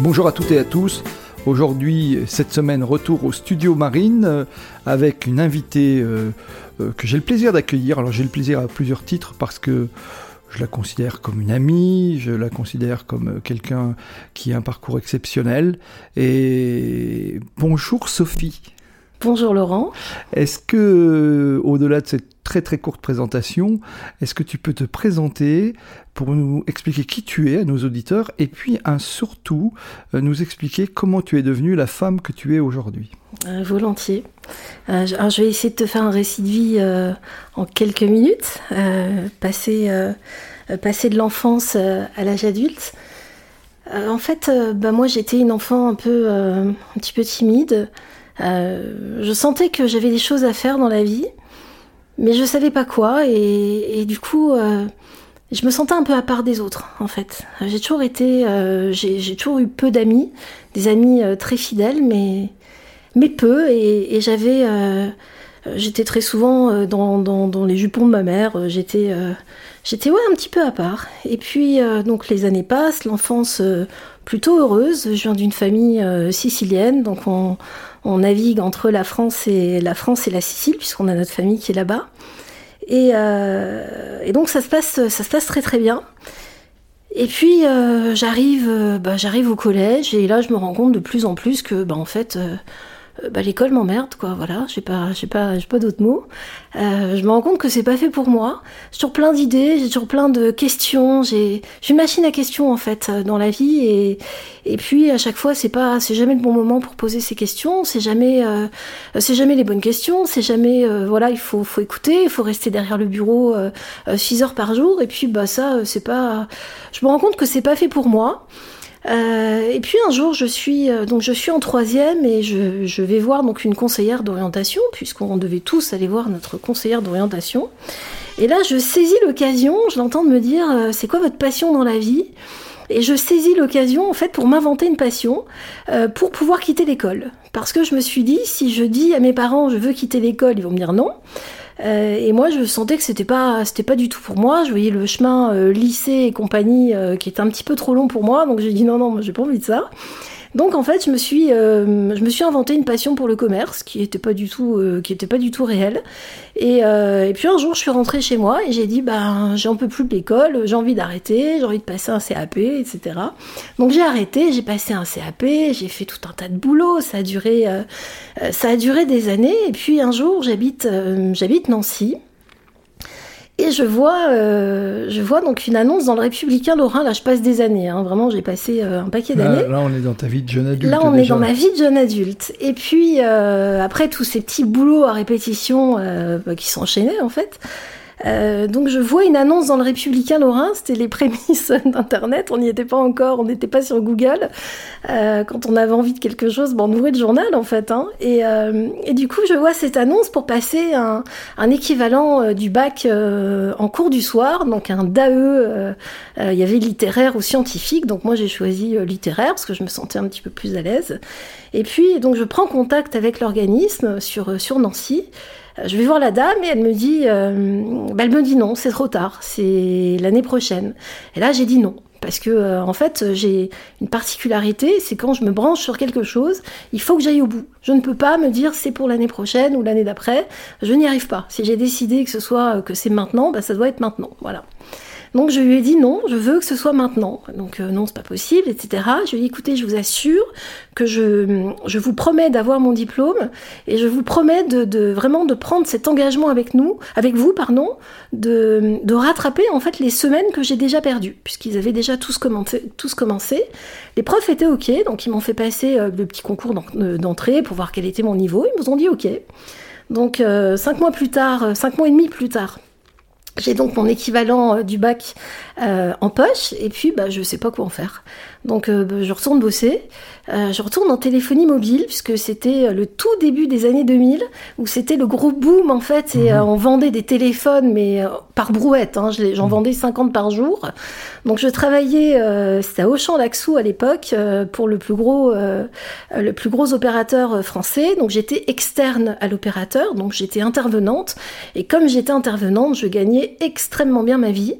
Bonjour à toutes et à tous. Aujourd'hui, cette semaine, retour au studio Marine euh, avec une invitée euh, euh, que j'ai le plaisir d'accueillir. Alors j'ai le plaisir à plusieurs titres parce que je la considère comme une amie, je la considère comme quelqu'un qui a un parcours exceptionnel. Et bonjour Sophie. Bonjour Laurent. Est-ce que, au-delà de cette très très courte présentation, est-ce que tu peux te présenter pour nous expliquer qui tu es à nos auditeurs et puis un, surtout euh, nous expliquer comment tu es devenue la femme que tu es aujourd'hui? Euh, Volontiers. Euh, je vais essayer de te faire un récit de vie en quelques minutes, passer, passer de l'enfance à l'âge adulte. en fait, bah, moi j'étais une enfant un peu, un petit peu timide. Euh, je sentais que j'avais des choses à faire dans la vie, mais je savais pas quoi, et, du coup, euh, je me sentais un peu à part des autres, en fait. J'ai toujours été, euh, j'ai toujours eu peu d'amis, des amis très fidèles, mais, mais peu, et, j'avais, j'étais très souvent dans, les jupons de ma mère, j'étais, j'étais ouais un petit peu à part. Et puis donc les années passent, l'enfance plutôt heureuse. Je viens d'une famille sicilienne, donc on on navigue entre la France et la France et la Sicile puisqu'on a notre famille qui est là-bas. Et, euh, donc ça se passe, ça se passe très très bien. Et puis euh, j'arrive, euh, bah, j'arrive au collège et là je me rends compte de plus en plus que bah, en fait bah, l'école m'emmerde, quoi. Voilà, j'ai pas, j'ai pas, j'ai pas d'autres mots. Euh, je me rends compte que c'est pas fait pour moi. J'ai toujours plein d'idées, j'ai toujours plein de questions. J'ai, j'ai une machine à questions en fait euh, dans la vie et et puis à chaque fois c'est pas, c'est jamais le bon moment pour poser ces questions. C'est jamais, euh, c'est jamais les bonnes questions. C'est jamais, euh, voilà, il faut, faut écouter, il faut rester derrière le bureau 6 heures par jour. Et puis bah ça, c'est pas. Je me rends compte que c'est pas fait pour moi. Euh, et puis un jour, je suis euh, donc je suis en troisième et je, vais voir donc une conseillère d'orientation puisqu'on devait tous aller voir notre conseillère d'orientation. Et là, je saisis l'occasion, je l'entends me dire euh, c'est quoi votre passion dans la vie? Et je saisis l'occasion en fait pour m'inventer une passion pour pouvoir quitter l'école. Parce que je me suis dit, si je dis à mes parents je veux quitter l'école, ils vont me dire non. Euh, et moi, je sentais que c'était pas, c'était pas du tout pour moi. Je voyais le chemin euh, lycée et compagnie euh, qui était un petit peu trop long pour moi, donc j'ai dit non, non, moi j'ai pas envie de ça. Donc en fait, je me suis, euh, je me suis inventé une passion pour le commerce qui n'était pas du tout, euh, qui était pas du tout réelle. Et, euh, et, puis un jour, je suis rentrée chez moi et j'ai dit, ben, j'en peux plus de l'école, j'ai envie d'arrêter, j'ai envie de passer un CAP, etc. Donc j'ai arrêté, j'ai passé un CAP, j'ai fait tout un tas de boulot, ça a duré, ça a duré des années. Et puis un jour, j'habite, j'habite Nancy. Et je vois, euh, je vois donc une annonce dans le Républicain Lorrain. Là, je passe des années. Hein. Vraiment, j'ai passé euh, un paquet d'années. Là, on est dans ta vie de jeune adulte. Là, on est dans ma vie de jeune adulte. Et puis, euh, après tous ces petits boulots à répétition bah, qui s'enchaînaient, en fait, euh, donc je vois une annonce dans le Républicain Lorrain, c'était les prémices d'Internet, on n'y était pas encore, on n'était pas sur Google. Euh, quand on avait envie de quelque chose, bon, on ouvrait le journal en fait. Hein. Et, euh, et, du coup, je vois cette annonce pour passer un, un équivalent euh, du bac euh, en cours du soir, donc un DAE, il y avait littéraire ou scientifique, donc moi j'ai choisi littéraire parce que je me sentais un petit peu plus à l'aise. Et puis donc je prends contact avec l'organisme sur, sur Nancy. Je vais voir la dame et elle me dit, euh, bah, elle me dit non, c'est trop tard, c'est l'année prochaine. Et là, j'ai dit non. Parce que euh, en fait, j'ai une particularité, c'est quand je me branche sur quelque chose, il faut que j'aille au bout. Je ne peux pas me dire c'est pour l'année prochaine ou l'année d'après. Je n'y arrive pas. Si j'ai décidé que ce soit que c'est maintenant, bah, ça doit être maintenant. Voilà. Donc je lui ai dit non, je veux que ce soit maintenant. Donc euh, non, c'est pas possible, etc. Je lui ai dit écoutez, je vous assure que je, je vous promets d'avoir mon diplôme et je vous promets de, de, vraiment de prendre cet engagement avec nous, avec vous, pardon, de, de rattraper en fait les semaines que j'ai déjà perdues, puisqu'ils avaient déjà tous commencé. Les profs étaient ok, donc ils m'ont fait passer euh, le petit concours euh, d'entrée pour voir quel était mon niveau. Ils nous ont dit ok. Donc cinq mois plus tard, cinq mois et demi plus tard, J'ai donc mon équivalent du bac en poche et puis bah, je sais pas quoi en faire. Donc bah, je retourne bosser. Euh, je retourne en téléphonie mobile, puisque c'était euh, le tout début des années 2000, où c'était le gros boom en fait, et mhm. euh, on vendait des téléphones, mais par brouette, hein, j'en mhm. vendais 50 par jour. Donc je travaillais, c'était à Auchan-Laxou à l'époque, pour le plus gros, le plus gros opérateur français. Donc j'étais externe à l'opérateur, donc j'étais intervenante, et comme j'étais intervenante, je gagnais extrêmement bien ma vie.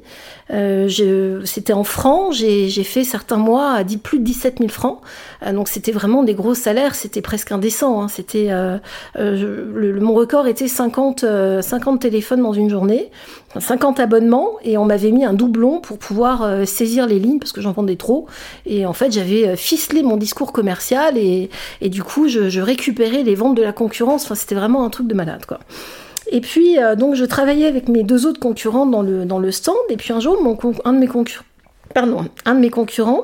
Euh, c'était en francs, j'ai fait certains mois à plus de 17 000 francs. Euh, donc c'était vraiment des gros salaires, c'était presque indécent. Hein. C'était euh, mon record était 50, 50 téléphones dans une journée, 50 abonnements, et on m'avait mis un doublon pour pouvoir saisir les lignes parce que j'en vendais trop. Et en fait, j'avais ficelé mon discours commercial et, du coup, je, je récupérais les ventes de la concurrence. Enfin, c'était vraiment un truc de malade, quoi. Et puis, euh, donc, je travaillais avec mes deux autres concurrents dans le, dans le stand. Et puis un jour, un de mes concurrents,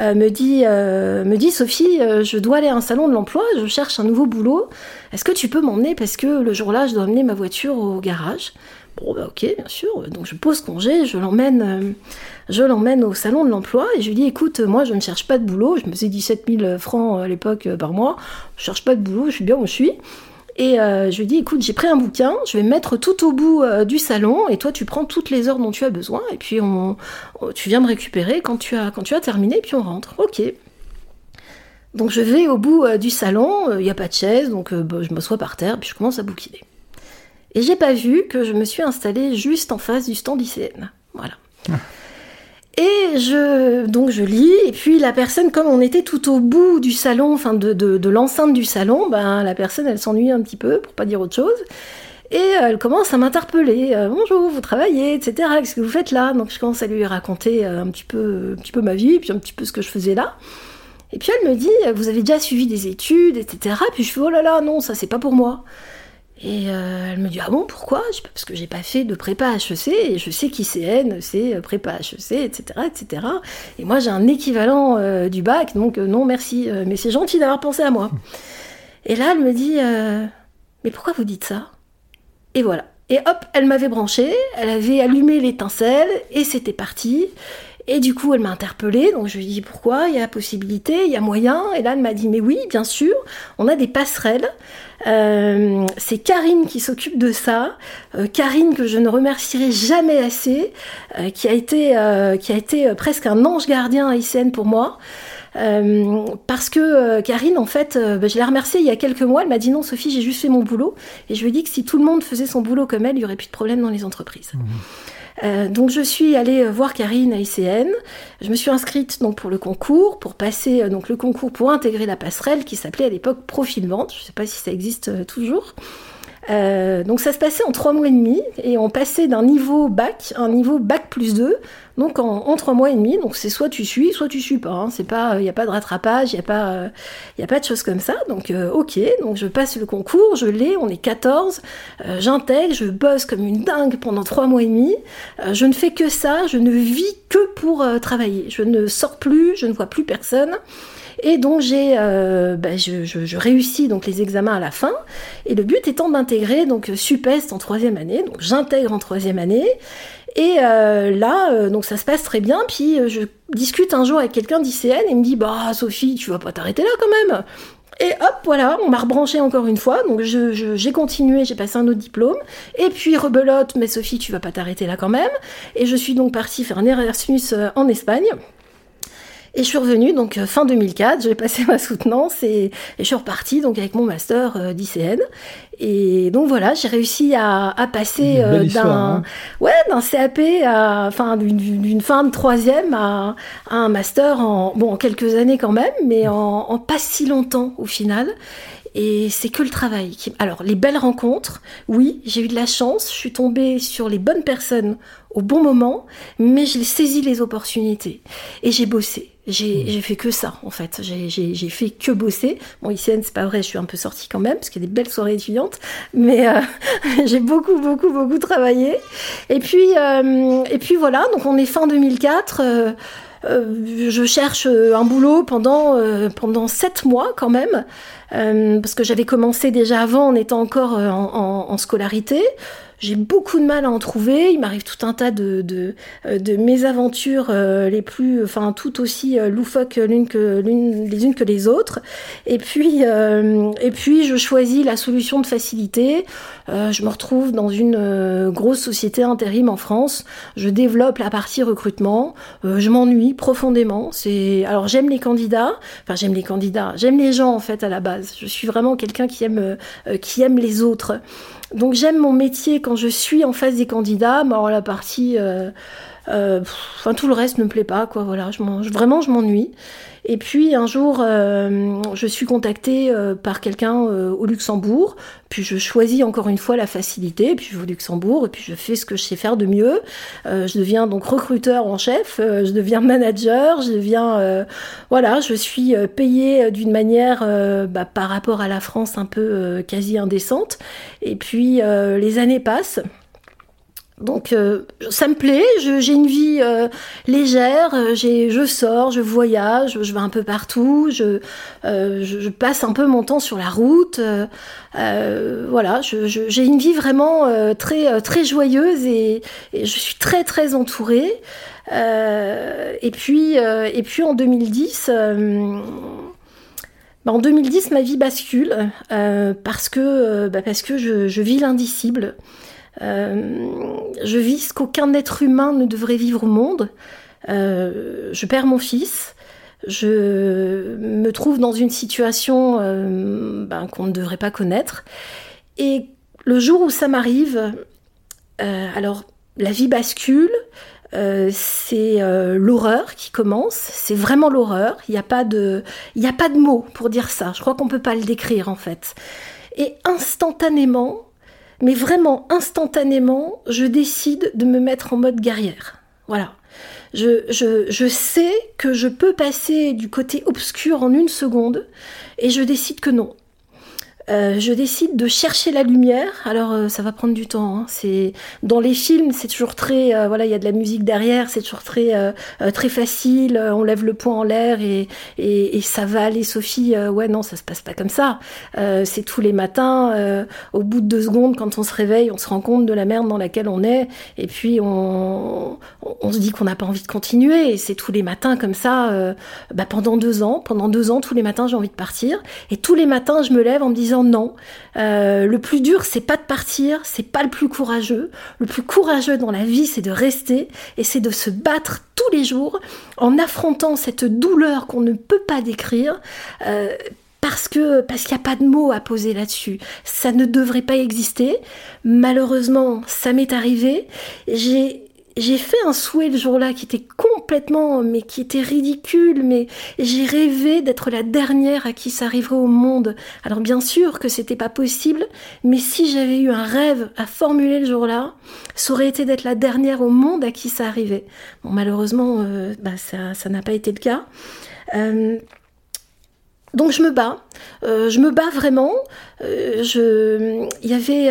euh, me dit, euh, me dit Sophie, je dois aller à un salon de l'emploi, je cherche un nouveau boulot. Est-ce que tu peux m'emmener? Parce que le jour-là, je dois emmener ma voiture au garage. Bon, bah, ok, bien sûr. Donc je pose congé, je l'emmène, au salon de l'emploi et je lui dis écoute, moi je ne cherche pas de boulot. Je me faisais 17 000 francs à l'époque par mois. Je cherche pas de boulot, je suis bien où je suis. Et euh, je lui dis, écoute, j'ai pris un bouquin, je vais me mettre tout au bout euh, du salon, et toi, tu prends toutes les heures dont tu as besoin, et puis on, tu viens me récupérer quand tu as, terminé, et puis on rentre. Ok. Donc je vais au bout euh, du salon, il n'y a pas de chaise, donc bah, je m'assois par terre, puis je commence à bouquiner. Et j'ai pas vu que je me suis installée juste en face du stand ICN. Voilà. Ah. Et je, donc je lis, et puis la personne, comme on était tout au bout du salon, enfin de, de, l'enceinte du salon, ben la personne elle s'ennuie un petit peu, pour pas dire autre chose, et euh, elle commence à m'interpeller. Euh, Bonjour, vous travaillez, etc. Qu'est-ce que vous faites là? Donc je commence à lui raconter euh, un petit peu, un petit peu ma vie, puis un petit peu ce que je faisais là. Et puis elle me dit, vous avez déjà suivi des études, etc. Puis je fais, oh là là, non, ça c'est pas pour moi. Et euh, elle me dit ah bon pourquoi? Parce que j'ai pas fait de prépa HEC et je sais qu'ICN c'est euh, prépa HEC etc etc. Et moi j'ai un équivalent euh, du bac donc non merci mais c'est gentil d'avoir pensé à moi. Et là elle me dit mais pourquoi vous dites ça? Et voilà. Et hop elle m'avait branché, elle avait allumé l'étincelle et c'était parti. Et du coup, elle m'a interpellée, donc je lui ai dit pourquoi, il y a possibilité, il y a moyen. Et là, elle m'a dit mais oui, bien sûr, on a des passerelles. Euh, c'est Karine qui s'occupe de ça. Euh, Karine que je ne remercierai jamais assez, euh, qui a été presque un ange gardien à ICN pour moi. parce que Karine, en fait, bah, je l'ai remerciée il y a quelques mois. Elle m'a dit non, Sophie, j'ai juste fait mon boulot. Et je lui ai dit que si tout le monde faisait son boulot comme elle, il y aurait plus de problème dans les entreprises. Mmh. Euh, donc je suis allée euh, voir Karine à ICN. Je me suis inscrite donc pour le concours, pour passer euh, donc le concours pour intégrer la passerelle qui s'appelait à l'époque Profil Vente. Je ne sais pas si ça existe toujours. Euh, donc ça se passait en trois mois et demi et on passait d'un niveau bac à un niveau bac plus 2 donc en, trois mois et demi. Donc c'est soit tu suis soit tu suis pas hein. c'est pas il n'y a pas de rattrapage il n'y a pas il a pas de choses comme ça. Donc euh, ok donc je passe le concours je l'ai on est 14 euh, j'intègre je bosse comme une dingue pendant trois mois et demi. Je ne fais que ça je ne vis que pour travailler. Je ne sors plus je ne vois plus personne et donc j'ai, euh, bah, je, réussis donc les examens à la fin. Et le but étant d'intégrer donc Supest en troisième année. Donc j'intègre en troisième année. Et euh, là, euh, donc ça se passe très bien. Puis euh, je discute un jour avec quelqu'un d'ICN et me dit bah Sophie, tu vas pas t'arrêter là quand même. Et hop, voilà, on m'a rebranché encore une fois. Donc j'ai continué, j'ai passé un autre diplôme. Et puis rebelote, mais Sophie, tu vas pas t'arrêter là quand même. Et je suis donc partie faire un Erasmus en Espagne. Et je suis revenue donc euh, fin 2004, j'ai passé ma soutenance et, je suis repartie donc avec mon master euh, d'ICN. Et donc voilà, j'ai réussi à, à passer euh, d'un hein. ouais d'un CAP à enfin d'une fin de troisième à, à, un master en bon en quelques années quand même, mais en, en pas si longtemps au final. Et c'est que le travail. Qui... Alors, les belles rencontres, oui, j'ai eu de la chance, je suis tombée sur les bonnes personnes au bon moment, mais j'ai saisi les opportunités. Et j'ai bossé. J'ai mmh. fait que ça, en fait. J'ai fait que bosser. Bon, ICN, c'est pas vrai, je suis un peu sortie quand même, parce qu'il y a des belles soirées étudiantes, mais euh, j'ai beaucoup, beaucoup, beaucoup travaillé. Et puis, euh, et puis voilà, donc on est fin 2004. Euh, euh, je cherche un boulot pendant, pendant sept mois quand même. Euh, parce que j'avais commencé déjà avant en étant encore euh, en, en, en scolarité. J'ai beaucoup de mal à en trouver. Il m'arrive tout un tas de, de, de mésaventures les plus, enfin, tout aussi loufoques l'une que, l'une, les unes que les autres. Et puis, et puis, je choisis la solution de facilité. je me retrouve dans une grosse société intérim en France. Je développe la partie recrutement. je m'ennuie profondément. C'est, alors j'aime les candidats. Enfin, j'aime les candidats. J'aime les gens en fait à la base. Je suis vraiment quelqu'un qui aime, qui aime les autres. Donc j'aime mon métier quand je suis en face des candidats, mais alors la partie, euh, euh, enfin tout le reste ne me plaît pas, quoi. Voilà, je vraiment je m'ennuie. Et puis un jour, euh, je suis contactée euh, par quelqu'un euh, au Luxembourg. Puis je choisis encore une fois la facilité. Puis je vais au Luxembourg et puis je fais ce que je sais faire de mieux. je deviens donc recruteur en chef. je deviens manager. Je deviens voilà, je suis payée d'une manière bah, par rapport à la France un peu quasi indécente. Et puis les années passent. Donc euh, ça me plaît, j'ai une vie euh, légère, euh, je sors, je voyage, je vais un peu partout, je, passe un peu mon temps sur la route. voilà, j'ai une vie vraiment très, très joyeuse et, je suis très très entourée. et, puis, et puis en 2010... Bah, en 2010, ma vie bascule parce que, bah, parce que je vis l'indicible. Euh, je vis ce qu'aucun être humain ne devrait vivre au monde. Euh, je perds mon fils. Je me trouve dans une situation euh, ben, qu'on ne devrait pas connaître. Et le jour où ça m'arrive, alors la vie bascule, c'est l'horreur qui commence, c'est vraiment l'horreur, il n'y a, pas de, il a pas de mots pour dire ça, je crois qu'on ne peut pas le décrire en fait. Et instantanément, mais vraiment instantanément, je décide de me mettre en mode guerrière. Voilà. Je, je, je, sais que je peux passer du côté obscur en une seconde et je décide que non. Euh, je décide de chercher la lumière. Alors euh, ça va prendre du temps. Hein. C'est dans les films, c'est toujours très euh, voilà, il y a de la musique derrière, c'est toujours très très facile. On lève le poing en l'air et, et, et, ça va aller. Sophie, ouais non, ça se passe pas comme ça. c'est tous les matins. au bout de deux secondes, quand on se réveille, on se rend compte de la merde dans laquelle on est et puis on, on se dit qu'on n'a pas envie de continuer. Et c'est tous les matins comme ça. Bah, pendant deux ans, pendant deux ans, tous les matins j'ai envie de partir et tous les matins je me lève en me disant non. Euh, le plus dur, c'est pas de partir, c'est pas le plus courageux. Le plus courageux dans la vie, c'est de rester et c'est de se battre tous les jours en affrontant cette douleur qu'on ne peut pas décrire. Euh, parce que parce qu'il n'y a pas de mots à poser là-dessus. Ça ne devrait pas exister. Malheureusement, ça m'est arrivé. J'ai j'ai fait un souhait le jour-là qui était complètement, mais qui était ridicule, mais j'ai rêvé d'être la dernière à qui ça arriverait au monde. Alors bien sûr que c'était pas possible, mais si j'avais eu un rêve à formuler le jour-là, ça aurait été d'être la dernière au monde à qui ça arrivait. Bon, malheureusement, euh, bah, ça n'a pas été le cas. Euh, donc je me bats, euh, je me bats vraiment. je, il y avait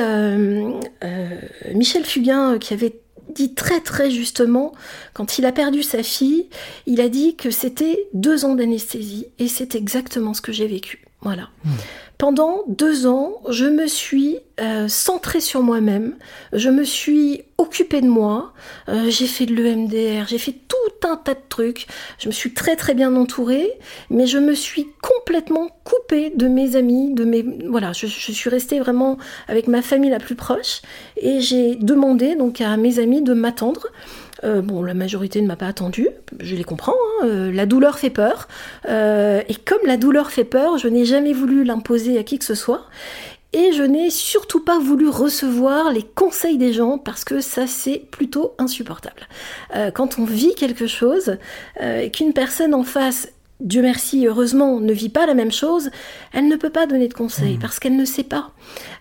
Michel Fugain qui avait dit très très justement, quand il a perdu sa fille, il a dit que c'était deux ans d'anesthésie, et c'est exactement ce que j'ai vécu. Voilà. Pendant deux ans, je me suis euh, centrée sur moi-même, je me suis occupée de moi, euh, j'ai fait de l'EMDR, j'ai fait tout un tas de trucs, je me suis très très bien entourée, mais je me suis complètement coupée de mes amis, de mes voilà, je, je suis restée vraiment avec ma famille la plus proche et j'ai demandé donc à mes amis de m'attendre. Euh, bon, la majorité ne m'a pas attendu, je les comprends, hein, euh, la douleur fait peur. Euh, et comme la douleur fait peur, je n'ai jamais voulu l'imposer à qui que ce soit. Et je n'ai surtout pas voulu recevoir les conseils des gens parce que ça c'est plutôt insupportable. quand on vit quelque chose et qu'une personne en face Dieu merci, heureusement, ne vit pas la même chose, elle ne peut pas donner de conseils mmh. parce qu'elle ne sait pas.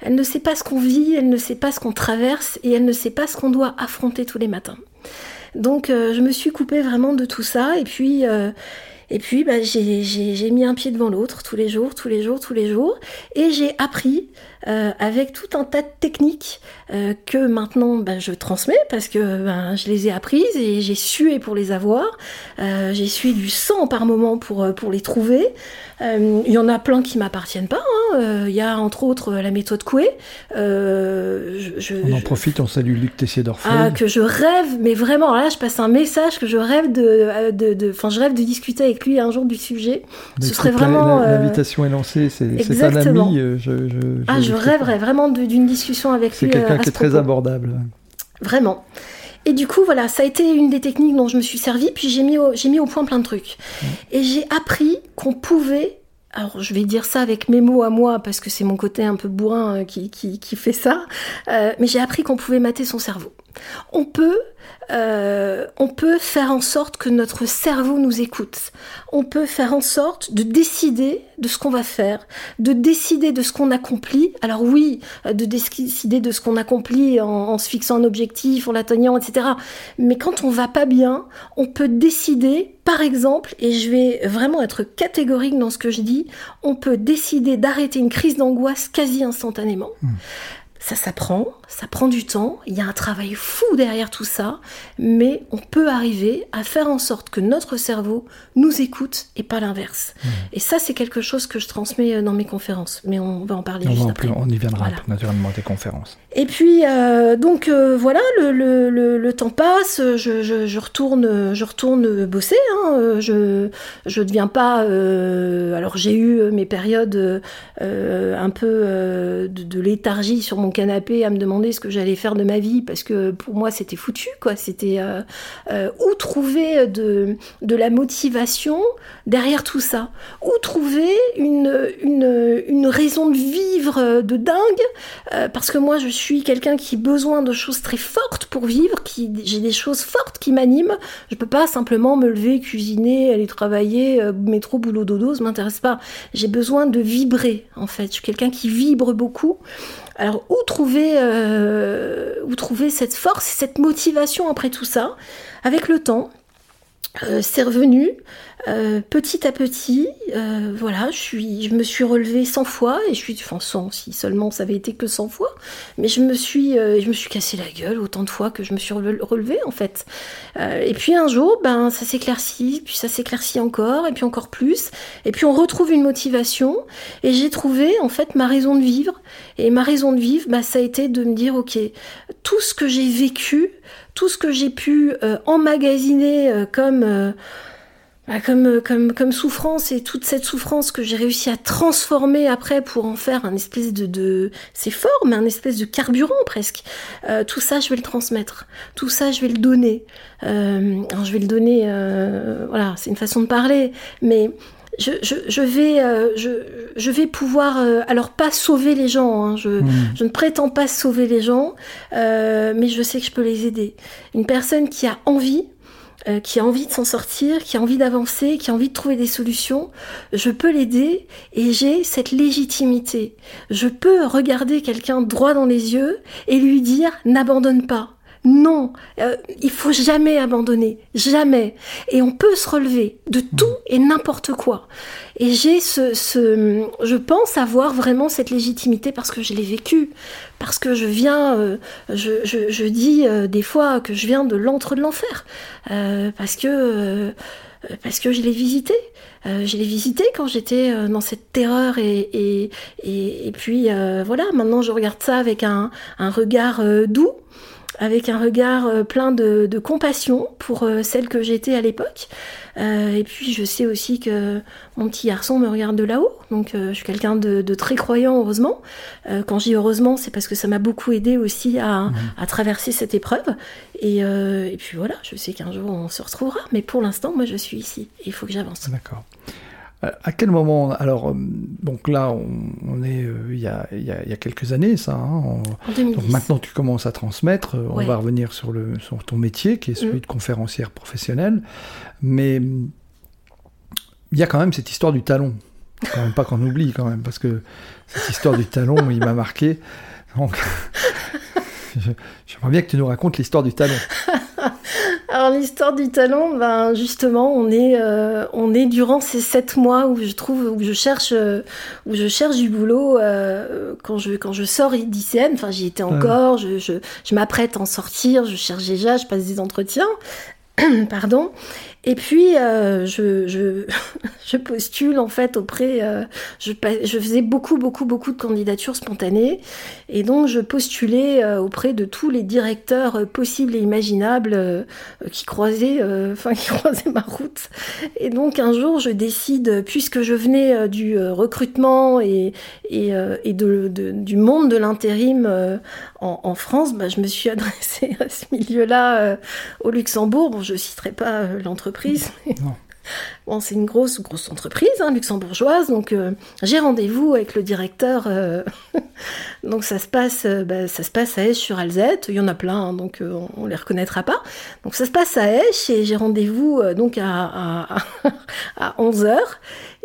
Elle ne sait pas ce qu'on vit, elle ne sait pas ce qu'on traverse et elle ne sait pas ce qu'on doit affronter tous les matins. Donc euh, je me suis coupée vraiment de tout ça. Et puis euh, et puis bah, j'ai mis un pied devant l'autre tous les jours, tous les jours, tous les jours. Et j'ai appris euh, avec tout un tas de techniques que maintenant bah, je transmets parce que ben, je les ai apprises et j'ai sué pour les avoir. j'ai sué du sang par moment pour, pour les trouver. Il y en a plein qui m'appartiennent pas. Il y a entre autres la méthode Coué. on en profite, on salue Luc Tessier d'Orphée. Ah, que je rêve, mais vraiment, là, je passe un message que je rêve de, de, enfin, je rêve de discuter avec lui un jour du sujet. Ce serait vraiment. L'invitation est lancée, c'est un ami. Je, ah, je rêverais vraiment d'une discussion avec lui. C'est quelqu'un qui est très abordable. Vraiment. Et du coup, voilà, ça a été une des techniques dont je me suis servie, puis j'ai mis, au, mis au point plein de trucs. Et j'ai appris qu'on pouvait alors je vais dire ça avec mes mots à moi parce que c'est mon côté un peu bourrin euh, qui, qui, qui fait ça, euh, mais j'ai appris qu'on pouvait mater son cerveau. On peut euh, on peut faire en sorte que notre cerveau nous écoute. On peut faire en sorte de décider de ce qu'on va faire, de décider de ce qu'on accomplit. Alors oui, de décider de ce qu'on accomplit en, se fixant un objectif, en l'atteignant, etc. Mais quand on va pas bien, on peut décider, par exemple, et je vais vraiment être catégorique dans ce que je dis, on peut décider d'arrêter une crise d'angoisse quasi instantanément. Mmh. Ça s'apprend, ça prend du temps, il y a un travail fou derrière tout ça, mais on peut arriver à faire en sorte que notre cerveau nous écoute et pas l'inverse. Mmh. Et ça, c'est quelque chose que je transmets euh, dans mes conférences, mais on va en parler on juste après. On y viendra naturellement tes conférences. Et puis, euh, donc euh, voilà, le, le, le, temps passe, je, je, je, retourne, je retourne bosser, hein, je ne deviens pas... alors j'ai eu mes périodes un peu de, de léthargie sur mon canapé à me demander ce que j'allais faire de ma vie parce que pour moi c'était foutu quoi. C'était euh, euh, où trouver de, de la motivation derrière tout ça? Où trouver une, une, une raison de vivre de dingue? Euh, Parce que moi je suis quelqu'un qui a besoin de choses très fortes pour vivre, qui j'ai des choses fortes qui m'animent. Je peux pas simplement me lever, cuisiner, aller travailler, métro, boulot, dodo, ça m'intéresse pas. J'ai besoin de vibrer en fait. Je suis quelqu'un qui vibre beaucoup. Alors où trouver, euh, où trouver cette force et cette motivation après tout ça? Avec le temps, euh, c'est revenu. Euh, petit à petit, euh, voilà, je, suis, je me suis relevée 100 fois, et je suis, enfin 100, si seulement ça avait été que 100 fois, mais je me suis, euh, je me suis cassé la gueule autant de fois que je me suis relevée en fait. et puis un jour, ben ça s'éclaircit, puis ça s'éclaircit encore, et puis encore plus, et puis on retrouve une motivation, et j'ai trouvé en fait ma raison de vivre, et ma raison de vivre, ben, ça a été de me dire, ok, tout ce que j'ai vécu, tout ce que j'ai pu emmagasiner comme bah, comme, euh, comme, comme souffrance et toute cette souffrance que j'ai réussi à transformer après pour en faire un espèce de, c'est fort, mais un espèce de carburant presque. Euh, tout ça, je vais le transmettre. Tout ça, je vais le donner. Euh, alors, je vais le donner, euh, voilà, c'est une façon de parler, mais je, je, je vais, euh, je, je, vais pouvoir, alors pas sauver les gens, hein, je, mmh. je, ne prétends pas sauver les gens, mais je sais que je peux les aider. Une personne qui a envie, euh, qui a envie de s'en sortir, qui a envie d'avancer, qui a envie de trouver des solutions, je peux l'aider et j'ai cette légitimité. Je peux regarder quelqu'un droit dans les yeux et lui dire n'abandonne pas. Non, euh, il faut jamais abandonner, jamais. Et on peut se relever de tout et n'importe quoi. Et j'ai ce, je pense avoir vraiment cette légitimité parce que je l'ai vécu, parce que je viens, euh, je, dis euh, des fois que je viens de l'antre de l'enfer, euh, parce que parce que je l'ai visité. je l'ai visité quand j'étais dans cette terreur et, et, et, et puis voilà, maintenant je regarde ça avec un, un regard doux avec un regard euh, plein de, compassion pour euh, celle que j'étais à l'époque. Euh, et puis je sais aussi que mon petit garçon me regarde de là-haut, donc je suis quelqu'un de, très croyant, heureusement. quand je dis heureusement, c'est parce que ça m'a beaucoup aidé aussi à, mhm. traverser cette épreuve. Et, et, puis voilà, je sais qu'un jour on se retrouvera, mais pour l'instant, moi je suis ici et il faut que j'avance. D'accord. Euh, à quel moment Alors, euh, donc là, on, est euh, il y, a, y, a, quelques années, ça. Hein, donc maintenant, tu commences à transmettre. On va revenir sur, le, sur ton métier, qui est celui mm. de conférencière professionnelle. Mais il y a quand même cette histoire du talon. Quand même pas qu'on oublie, quand même, parce que cette histoire du talon, il m'a marqué. Donc, j'aimerais bien que tu nous racontes l'histoire du talon. Alors l'histoire du talent, ben justement, on est, euh, on est durant ces sept mois où je trouve, où je cherche, euh, où je cherche du boulot euh, quand je quand je sors d'ICN. Enfin, j'y étais encore. Je, je, je m'apprête à en sortir. Je cherche déjà. Je passe des entretiens. Pardon. Et puis, euh, je, je, je, postule en fait auprès. Euh, je, je, faisais beaucoup, beaucoup, beaucoup de candidatures spontanées. Et donc, je postulais euh, auprès de tous les directeurs possibles et imaginables qui, croisaient, enfin, qui croisaient ma route. Et donc, un jour, je décide, puisque je venais du recrutement et, et, et de, de, du monde de l'intérim en, en, France, bah, je me suis adressée à ce milieu-là au Luxembourg. Bon, je citerai pas l'entreprise Bon, c'est une grosse, grosse entreprise hein, luxembourgeoise, donc euh, j'ai rendez-vous avec le directeur. Euh, donc ça se passe, euh, bah, ça se passe à Esch sur Alzette. Il y en a plein, hein, donc on, les reconnaîtra pas. Donc ça se passe à Esch et j'ai rendez-vous donc à, à, à 11 h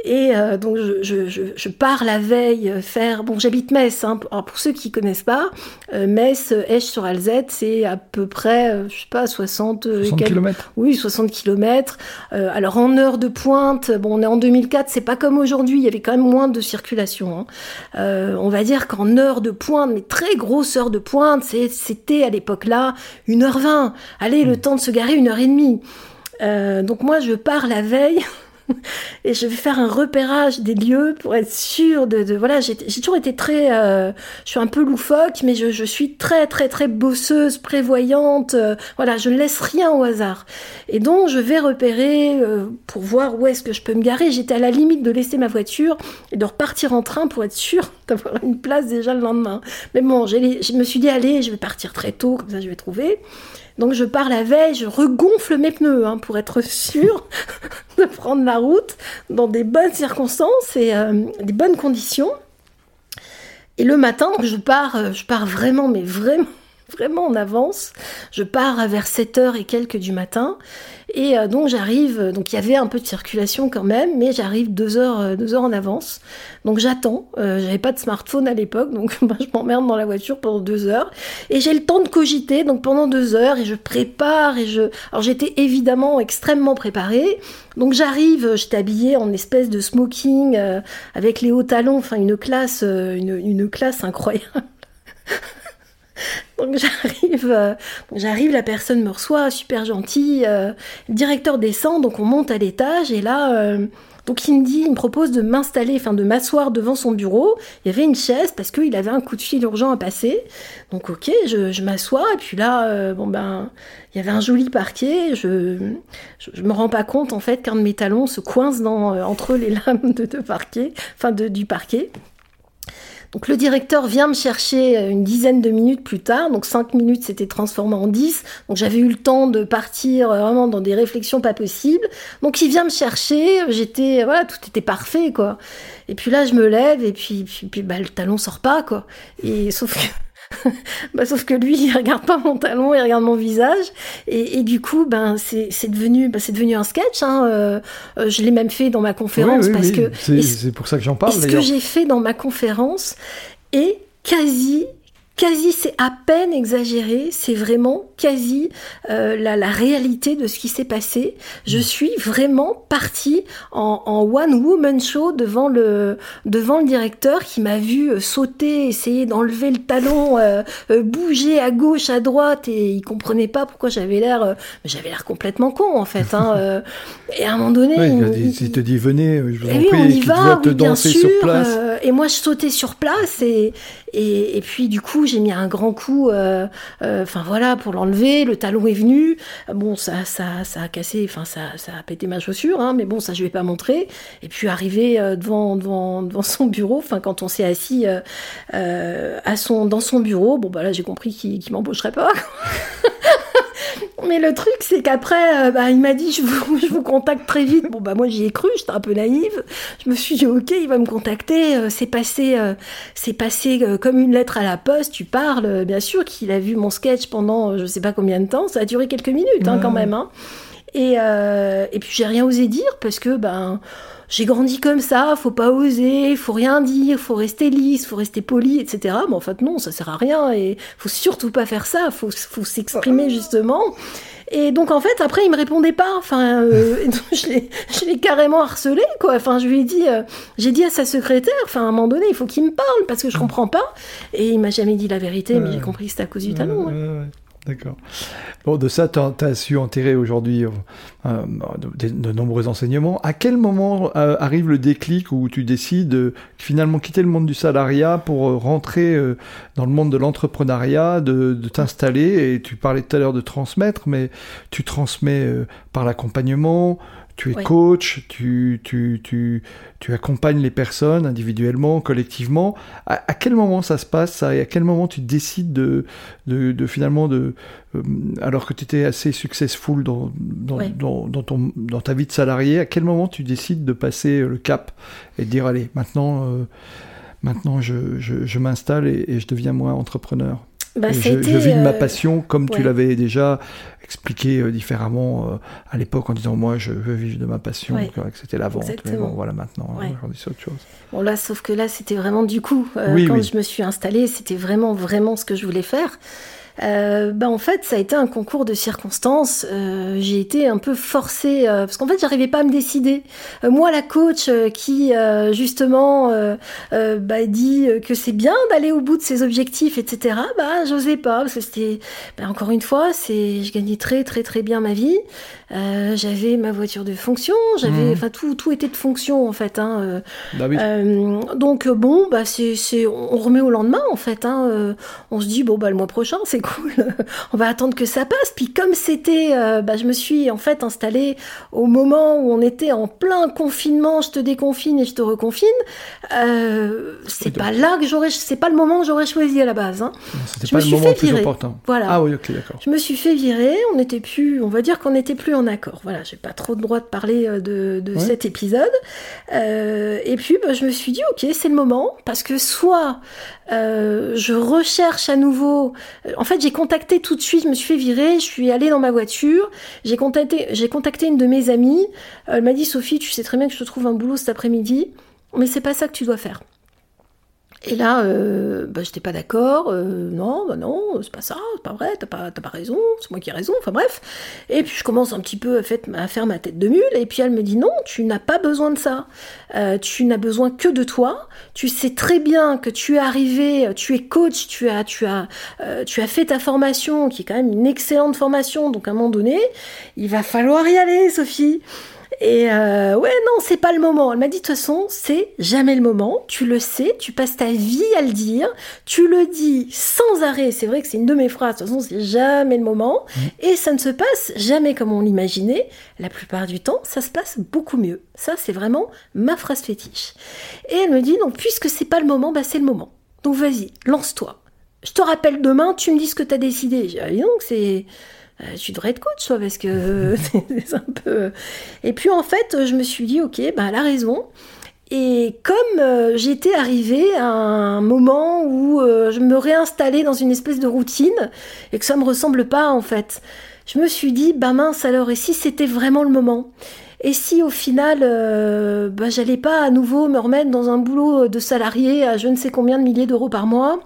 et euh, donc je, je, je, pars la veille faire. Bon, j'habite Metz. Hein. Alors pour ceux qui connaissent pas, euh, Metz, Esch sur Alzette, c'est à peu près, euh, je sais pas, 60, 60 km. Oui, 60 km. alors en heure de pointe, bon, on est en 2004, c'est pas comme aujourd'hui. Il y avait quand même moins de circulation. Hein. on va dire qu'en heure de pointe, mais très grosse heure de pointe, c'était à l'époque-là 1h20. Allez, le hmm. temps de se garer, 1h30. donc moi, je pars la veille. et je vais faire un repérage des lieux pour être sûre de, voilà j'ai toujours été très euh, je suis un peu loufoque mais je, je, suis très très très bosseuse prévoyante euh, voilà je ne laisse rien au hasard. Et donc je vais repérer euh, pour voir où est-ce que je peux me garer. J'étais à la limite de laisser ma voiture et de repartir en train pour être sûre d'avoir une place déjà le lendemain. Mais bon je me suis dit allez je vais partir très tôt comme ça je vais trouver donc je pars la veille, je regonfle mes pneus hein, pour être sûr de prendre la route dans des bonnes circonstances et euh, des bonnes conditions. Et le matin, je pars, euh, je pars vraiment, mais vraiment, vraiment en avance. Je pars vers 7h et quelques du matin. Et euh, donc j'arrive, donc il y avait un peu de circulation quand même, mais j'arrive deux heures, euh, deux heures en avance. Donc j'attends. Euh, j'avais pas de smartphone à l'époque, donc bah, je m'emmerde dans la voiture pendant deux heures. Et j'ai le temps de cogiter, donc pendant deux heures, et je prépare. Et je, alors j'étais évidemment extrêmement préparée. Donc j'arrive, j'étais habillée en espèce de smoking avec les hauts talons, enfin une classe, une, une classe incroyable. Donc j'arrive, euh, j'arrive, la personne me reçoit, super gentil, euh, directeur descend, donc on monte à l'étage et là, euh, donc il me propose de m'installer, enfin de m'asseoir devant son bureau. Il y avait une chaise parce qu'il avait un coup de fil urgent à passer. Donc ok, je, m'assois et puis là, bon ben, il y avait un joli parquet. Je, je, me rends pas compte en fait qu'un de mes talons se coince dans entre les lames de, de parquet, enfin de, du parquet. Donc le directeur vient me chercher euh, une dizaine de minutes plus tard, donc cinq minutes s'était transformé en dix, donc j'avais eu le temps de partir euh, vraiment dans des réflexions pas possibles. Donc il vient me chercher, j'étais voilà, tout était parfait quoi. Et puis là je me lève et puis puis, puis bah, le talon sort pas quoi. Et sauf que bah, sauf que lui, il regarde pas mon talon, il regarde mon visage. Et, et du coup, ben, c'est devenu, ben, c'est devenu un sketch. Hein. Euh, euh, je l'ai même fait dans ma conférence parce que c'est pour ça que j'en parle. Ce que j'ai fait dans ma conférence est quasi quasi, c'est à peine exagéré, c'est vraiment quasi euh, la, la, réalité de ce qui s'est passé. Je mm. suis vraiment partie en, en one woman show devant le devant le directeur qui m'a vu euh, sauter, essayer d'enlever le talon, euh, euh, bouger à gauche, à droite, et il comprenait pas pourquoi j'avais l'air, j'avais l'air complètement con en fait. Hein, et à un moment donné, il, te dit venez, je vous en prie, on y va, te danser sûr, sur place. et moi je sautais sur place et et, puis du coup j'ai mis un grand coup, euh, euh, voilà, pour l'enlever. Le talon est venu. Bon, ça, ça, ça a cassé, enfin ça, ça a pété ma chaussure, hein, mais bon, ça je vais pas montrer. Et puis arrivé euh, devant, devant, devant son bureau, enfin quand on s'est assis à son, dans son bureau, bon bah là j'ai compris qu'il qu m'embaucherait pas. Mais le truc, c'est qu'après, euh, bah, il m'a dit je vous, je vous contacte très vite. Bon, bah, moi, j'y ai cru, j'étais un peu naïve. Je me suis dit, ok, il va me contacter. Euh, c'est passé, euh, c'est passé comme une lettre à la poste. Tu parles, bien sûr, qu'il a vu mon sketch pendant je sais pas combien de temps. Ça a duré quelques minutes, hein, quand même. Hein. Et, et puis, j'ai rien osé dire parce que, ben j'ai grandi comme ça, faut pas oser, faut rien dire, faut rester lisse, faut rester poli, etc. Mais en fait, non, ça sert à rien et faut surtout pas faire ça, faut, faut s'exprimer justement. Et donc en fait après il me répondait pas. Enfin euh, je l'ai carrément harcelé quoi. Enfin je lui ai dit euh, j'ai dit à sa secrétaire. Enfin à un moment donné il faut qu'il me parle parce que je comprends pas. Et il m'a jamais dit la vérité mais j'ai compris que c'était à cause du talon. D'accord. Bon, de ça, tu as, su en tirer aujourd'hui euh, de, nombreux enseignements. À quel moment euh, arrive le déclic où tu décides de finalement quitter le monde du salariat pour euh, rentrer dans le monde de l'entrepreneuriat, de, de t'installer? Et tu parlais tout à l'heure de transmettre, mais tu transmets par l'accompagnement, tu es coach, tu, tu, tu, tu, accompagnes les personnes individuellement, collectivement. À, quel moment ça se passe ça Et à quel moment tu décides de, de, de finalement, de, euh, alors que tu étais assez successful dans, dans, dans, dans, ton, dans ta vie de salarié, à quel moment tu décides de passer le cap et de dire allez, maintenant, euh, maintenant je, je, je m'installe et, et je deviens moi entrepreneur? Bah, je, vis de ma euh, passion comme tu l'avais déjà expliqué euh, différemment euh, à l'époque en disant moi je veux vivre de ma passion, que c'était la vente. Mais bon, voilà maintenant, aujourd'hui c'est autre chose. Bon là, sauf que là c'était vraiment du coup, quand je me suis installée, c'était vraiment vraiment ce que je voulais faire. Euh, bah en fait, ça a été un concours de circonstances. Euh, j'ai été un peu forcée euh, parce qu'en fait, j'arrivais pas à me décider. Euh, moi, la coach euh, qui justement bah, dit que c'est bien d'aller au bout de ses objectifs, etc. Bah, j'osais pas parce que c'était bah, encore une fois, c'est je gagnais très très très bien ma vie. j'avais ma voiture de fonction, j'avais, mmh. enfin tout tout était de fonction en fait. Hein, bah oui. donc bon, bah c'est c'est on remet au lendemain en fait. Hein, on se dit bon bah le mois prochain c'est cool, on va attendre que ça passe. Puis comme c'était, euh, bah, je me suis en fait installée au moment où on était en plein confinement, je te déconfine et je te reconfine. Euh, c'est pas là que j'aurais, c'est pas le moment que j'aurais choisi à la base. Hein. C'était pas le moment le plus important. Voilà. Ah oui, ok, d'accord. Je me suis fait virer. On n'était plus, on va dire qu'on n'était plus en accord. Voilà, j'ai pas trop de droit de parler euh, de, cet épisode. et puis, bah, je me suis dit, ok, c'est le moment parce que soit je recherche à nouveau. En j'ai contacté tout de suite, je me suis fait virer, je suis allée dans ma voiture, j'ai contacté, j'ai contacté une de mes amies. Elle m'a dit Sophie, tu sais très bien que je te trouve un boulot cet après-midi, mais c'est pas ça que tu dois faire. Et là, euh, bah, j'étais pas d'accord. Euh, non, bah non, c'est pas ça, c'est pas vrai, t'as pas, pas raison, c'est moi qui ai raison, enfin bref. Et puis je commence un petit peu à, faire ma tête de mule, et puis elle me dit non, tu n'as pas besoin de ça. Euh, tu n'as besoin que de toi. Tu sais très bien que tu es arrivé, tu es coach, tu as, tu as, euh, tu as fait ta formation, qui est quand même une excellente formation, donc à un moment donné, il va falloir y aller, Sophie. Et euh, ouais, non, c'est pas le moment. Elle m'a dit, de toute façon, c'est jamais le moment. Tu le sais, tu passes ta vie à le dire. Tu le dis sans arrêt. C'est vrai que c'est une de mes phrases. De toute façon, c'est jamais le moment. Mmh. Et ça ne se passe jamais comme on l'imaginait. La plupart du temps, ça se passe beaucoup mieux. Ça, c'est vraiment ma phrase fétiche. Et elle me dit, donc, puisque c'est pas le moment, bah, c'est le moment. Donc, vas-y, lance-toi. Je te rappelle demain, tu me dis ce que tu as décidé. J'ai dit, donc, c'est euh, tu devrais être coach, toi, parce que c'est un peu. Et puis en fait, je me suis dit, ok, ben elle a raison. Et comme euh, j'étais arrivée à un moment où euh, je me réinstallais dans une espèce de routine et que ça me ressemble pas en fait, je me suis dit, bah mince alors, et si c'était vraiment le moment? Et si au final, bah, j'allais pas à nouveau me remettre dans un boulot de salarié à je ne sais combien de milliers d'euros par mois,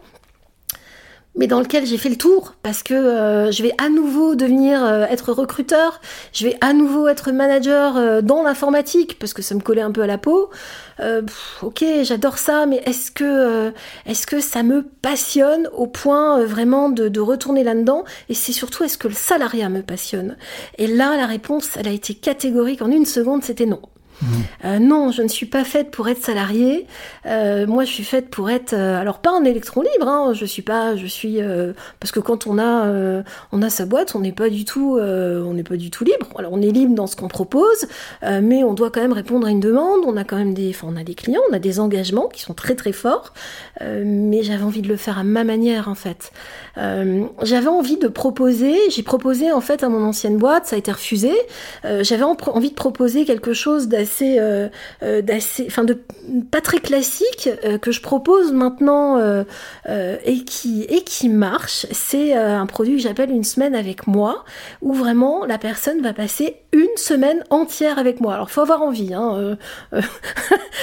mais dans lequel j'ai fait le tour parce que euh, je vais à nouveau devenir euh, être recruteur, je vais à nouveau être manager euh, dans l'informatique parce que ça me collait un peu à la peau. ok, j'adore ça, mais est-ce que est-ce que ça me passionne au point vraiment de, de retourner là-dedans? Et c'est surtout est-ce que le salariat me passionne? Et là, la réponse, elle a été catégorique en une seconde, c'était non. Euh, non, je ne suis pas faite pour être salariée. Euh, moi, je suis faite pour être, euh, alors pas un électron libre. Hein, je suis pas, je suis parce que quand on a, on a sa boîte, on n'est pas du tout, on n'est pas du tout libre. Alors, on est libre dans ce qu'on propose, mais on doit quand même répondre à une demande. On a quand même des, on a des clients, on a des engagements qui sont très très forts. mais j'avais envie de le faire à ma manière, en fait. j'avais envie de proposer. J'ai proposé en fait à mon ancienne boîte, ça a été refusé. j'avais envie de proposer quelque chose d'assez euh, euh, d'assez, enfin de pas très classique euh, que je propose maintenant et qui et qui marche. C'est un produit que j'appelle une semaine avec moi, où vraiment la personne va passer une semaine entière avec moi. Alors faut avoir envie, hein,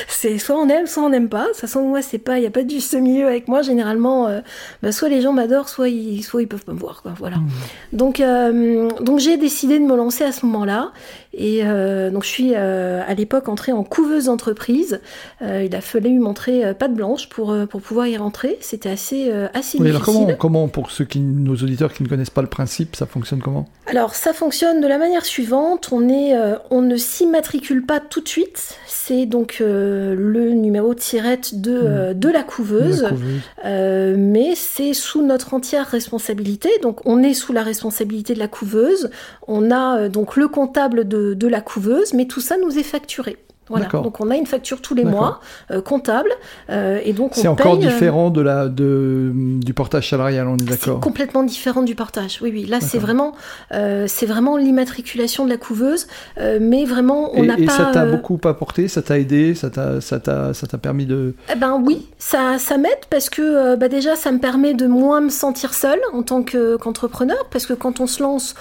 c'est soit on aime, soit on n'aime pas. De toute façon moi c'est pas, il y a pas du ce milieu avec moi. Généralement, bah, soit les gens m'adorent, soit ils, soit ils peuvent pas me voir, quoi. Voilà. Mmh. Donc donc j'ai décidé de me lancer à ce moment-là et donc je suis l'époque entrer en couveuse entreprise. il a fallu montrer patte blanche pour, pour pouvoir y rentrer. C'était assez, assez difficile. comment, comment, pour ceux qui, nos auditeurs qui ne connaissent pas le principe, ça fonctionne comment? Alors, ça fonctionne de la manière suivante. On, est, on ne s'immatricule pas tout de suite. C'est donc le numéro de tirette de, mmh. de la couveuse. La couveuse. mais c'est sous notre entière responsabilité. Donc, on est sous la responsabilité de la couveuse. On a euh, donc le comptable de, la couveuse, mais tout ça nous est facturé. Voilà. Donc on a une facture tous les mois euh, comptable euh, et donc c'est encore différent de la de du portage salarial, on est d'accord. Complètement différent du portage. Oui oui, là c'est vraiment c'est vraiment l'immatriculation de la couveuse, mais vraiment on n'a pas. Et ça t'a beaucoup apporté, ça t'a aidé, ça t'a ça t'a ça t'a permis de. Eh ben oui, ça ça m'aide parce que bah, déjà ça me permet de moins me sentir seule en tant qu'entrepreneur parce que quand on se lance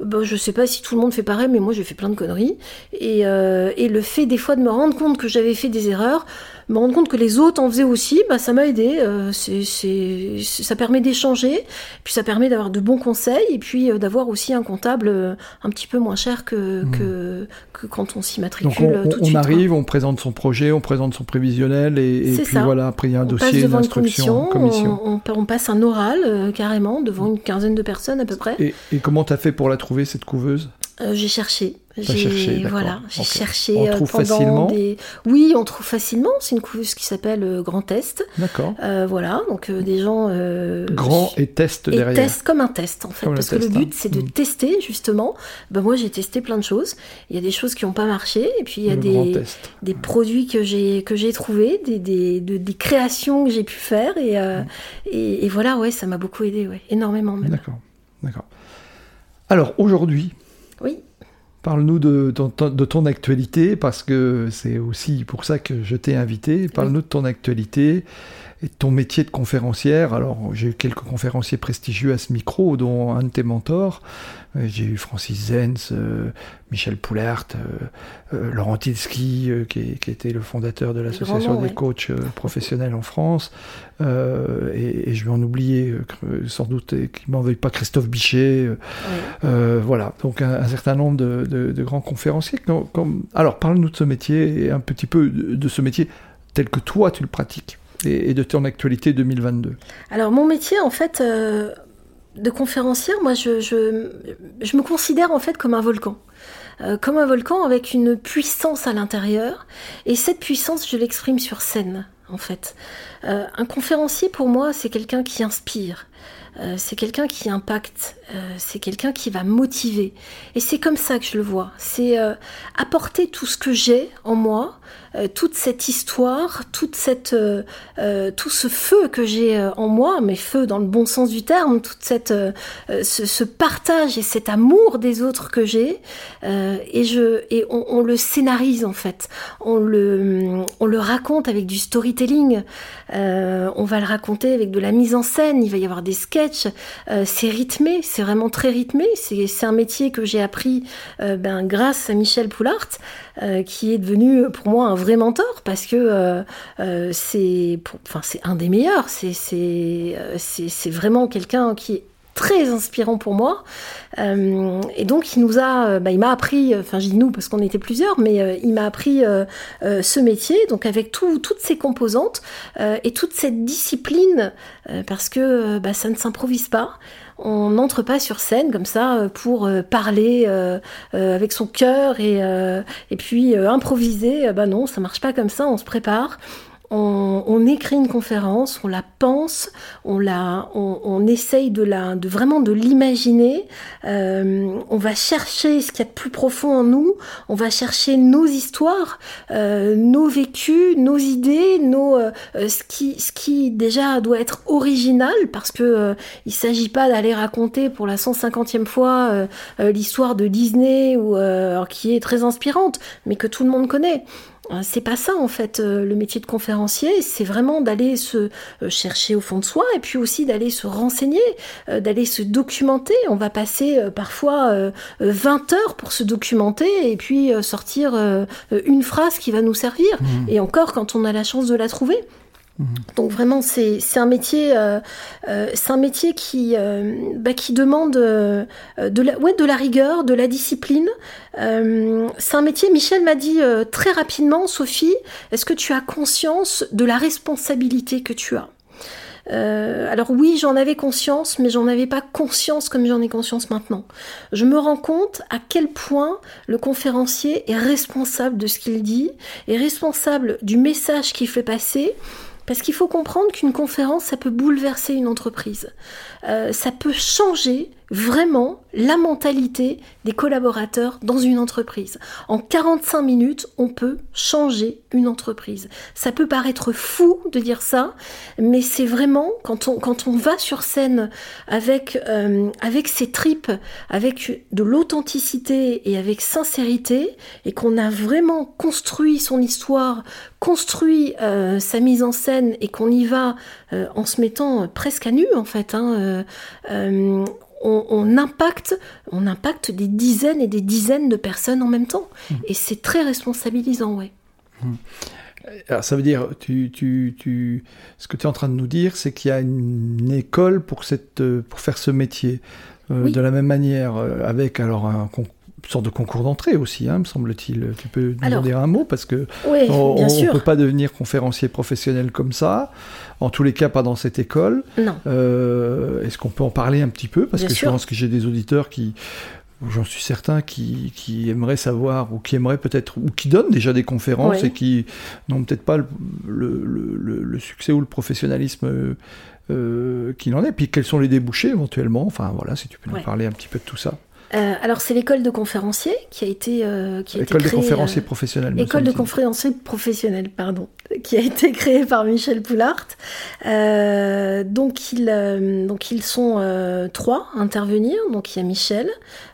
bah, je sais pas si tout le monde fait pareil, mais moi j'ai fait plein de conneries. Et, euh, et, le fait des fois de me rendre compte que j'avais fait des erreurs, me rendre compte que les autres en faisaient aussi, bah, ça m'a aidé. Euh, c'est, ça permet d'échanger, puis ça permet d'avoir de bons conseils, et puis euh, d'avoir aussi un comptable euh, un petit peu moins cher que, hmm. que, que, quand on s'y matricule on, tout de suite. On arrive, on présente son projet, on présente son prévisionnel, et, et puis voilà, après il y a un dossier, une instruction, commission. On, on, passe un oral carrément devant une quinzaine de personnes à peu près. Et, et comment tu as fait pour la trouver cette couveuse? J'ai cherché. J'ai voilà, j'ai cherché on trouve facilement. Des... Oui, on trouve facilement. C'est une couveuse qui s'appelle euh, Grand Test. D'accord. Euh, voilà, donc euh, des gens. Grand et test derrière. Et test comme un test en fait, parce que le but hein. c'est de mm. tester justement. Ben, moi j'ai testé plein de choses. Il y a des choses qui n'ont pas marché, et puis il y a des, des produits que j'ai que j'ai trouvés, des, des, des créations que j'ai pu faire, et, mm. et, et, voilà, ouais, ça m'a beaucoup aidé, ouais, énormément même. D'accord, d'accord. Alors aujourd'hui. Oui. Parle-nous de, de, ton actualité, parce que c'est aussi pour ça que je t'ai invité. Parle-nous de ton actualité et de ton métier de conférencière. Alors, j'ai eu quelques conférenciers prestigieux à ce micro, dont un de tes mentors. Euh, j'ai eu Francis Zenz, euh, Michel Poulert, euh, Laurent Tilski, qui, était le fondateur de l'association des coachs professionnels en France. Et, je vais en oublier, sans doute, qui m'en veuille pas, Christophe Bichet. voilà, donc un, certain nombre de, grands conférenciers. alors, parle-nous de ce métier et un petit peu de, ce métier tel que toi tu le pratiques et, de ton actualité 2022 Alors mon métier, en fait, de conférencière, moi, je, je, je, me considère en fait comme un volcan. Euh, comme un volcan avec une puissance à l'intérieur. Et cette puissance, je l'exprime sur scène, en fait. Euh, un conférencier, pour moi, c'est quelqu'un qui inspire. Euh, c'est quelqu'un qui impacte, c'est quelqu'un qui va motiver. Et c'est comme ça que je le vois. C'est apporter tout ce que j'ai en moi, euh, toute cette histoire, euh, euh, tout ce feu que j'ai en moi, mais feu dans le bon sens du terme, toute cette, ce, partage et cet amour des autres que j'ai, et on, le scénarise en fait, on le, le raconte avec du storytelling, on va le raconter avec de la mise en scène, il va y avoir des sketchs, c'est rythmé, c'est vraiment très rythmé, c'est un métier que j'ai appris ben, grâce à Michel Poulart, qui est devenu pour moi un vrai mentor parce que euh, euh, c'est, un des meilleurs. C'est euh, vraiment quelqu'un qui est très inspirant pour moi. et donc, il nous a, bah, m'a appris, enfin, je dis nous parce qu'on était plusieurs, mais il m'a appris ce métier, donc avec tout, toutes ces composantes et toute cette discipline, parce que bah, ça ne s'improvise pas on n'entre pas sur scène comme ça euh, pour euh, parler euh, avec son cœur et, et puis improviser. Bah non, ça marche pas comme ça, on se prépare on, écrit une conférence, on la pense, on la, on, essaye de la, de vraiment de l'imaginer. Euh, on va chercher ce qu'il y a de plus profond en nous. On va chercher nos histoires, euh, nos vécus, nos idées, nos, euh, ce qui, ce qui déjà doit être original parce que il s'agit pas d'aller raconter pour la 150e fois l'histoire de Disney ou qui est très inspirante, mais que tout le monde connaît. Euh, c'est pas ça en fait euh, le métier de conférencier, c'est vraiment d'aller se euh, chercher au fond de soi et puis aussi d'aller se renseigner, d'aller se documenter. On va passer parfois 20 heures pour se documenter et puis sortir une phrase qui va nous servir. Mmh. Et encore quand on a la chance de la trouver. Donc vraiment, c'est un métier, euh, euh, c'est un métier qui, euh, bah, demande de, la, ouais, de la rigueur, de la discipline. c'est un métier. Michel m'a dit très rapidement, Sophie, est-ce que tu as conscience de la responsabilité que tu as? Alors oui, j'en avais conscience, mais j'en avais pas conscience comme j'en ai conscience maintenant. Je me rends compte à quel point le conférencier est responsable de ce qu'il dit, est responsable du message qu'il fait passer, parce qu'il faut comprendre qu'une conférence, ça peut bouleverser une entreprise. Euh, ça peut changer vraiment la mentalité des collaborateurs dans une entreprise. En 45 minutes, on peut changer une entreprise. Ça peut paraître fou de dire ça, mais c'est vraiment quand on, quand on va sur scène avec, euh, avec ses tripes, avec de l'authenticité et avec sincérité, et qu'on a vraiment construit son histoire, construit euh, sa mise en scène et qu'on y va euh, en se mettant presque à nu en fait. Hein, on, impacte, on impacte des dizaines et des dizaines de personnes en même temps. Mmh. Et c'est très responsabilisant, ouais. Mmh. Alors, ça veut dire, tu, tu, tu, ce que tu es en train de nous dire, c'est qu'il y a une école pour, cette, pour faire ce métier. Euh, de la même manière, euh, avec alors un, sorte de concours d'entrée aussi, hein, me semble-t-il. Tu peux nous dire un mot parce que on ne peut pas devenir conférencier professionnel comme ça. En tous les cas, pas dans cette école. Non. Euh, est-ce qu'on peut en parler un petit peu? Parce que je pense que j'ai des auditeurs qui, j'en suis certain, qui, qui, aimeraient savoir, ou qui aimeraient peut-être, ou qui donnent déjà des conférences et qui n'ont peut-être pas le, le, le, succès ou le professionnalisme euh, qu'il en est. Puis quels sont les débouchés éventuellement? Enfin voilà, si tu peux nous parler un petit peu de tout ça. Euh, alors c'est l'école de conférenciers qui a été euh, qui a école de conférenciers euh, professionnels. École de conférenciers professionnels, pardon, qui a été créée par Michel Poulart. donc ils donc ils sont trois à intervenir. Donc il y a Michel,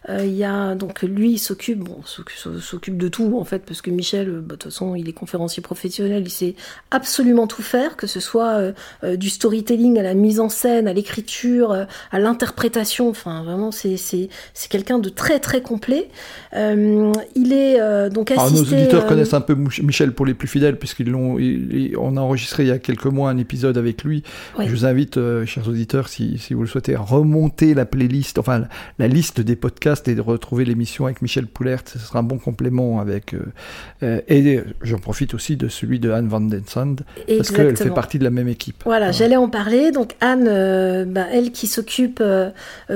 il y a donc lui il s'occupe bon s'occupe de tout en fait parce que Michel bah, de toute façon il est conférencier professionnel, il sait absolument tout faire, que ce soit du storytelling à la mise en scène, à l'écriture, à l'interprétation. Enfin vraiment c'est quelqu'un de très très complet. Euh, il est euh, donc assisté... nos auditeurs euh, connaissent un peu Michel pour les plus fidèles, puisqu'ils l'ont, on a enregistré il y a quelques mois un épisode avec lui. Je vous invite, chers auditeurs, si, si, vous le souhaitez, à remonter la playlist, enfin la liste des podcasts et de retrouver l'émission avec Michel Poulert. Ce sera un bon complément avec. et j'en profite aussi de celui de Anne Van Den Sand, parce qu'elle fait partie de la même équipe. Voilà, j'allais en parler. Donc Anne, bah, elle qui s'occupe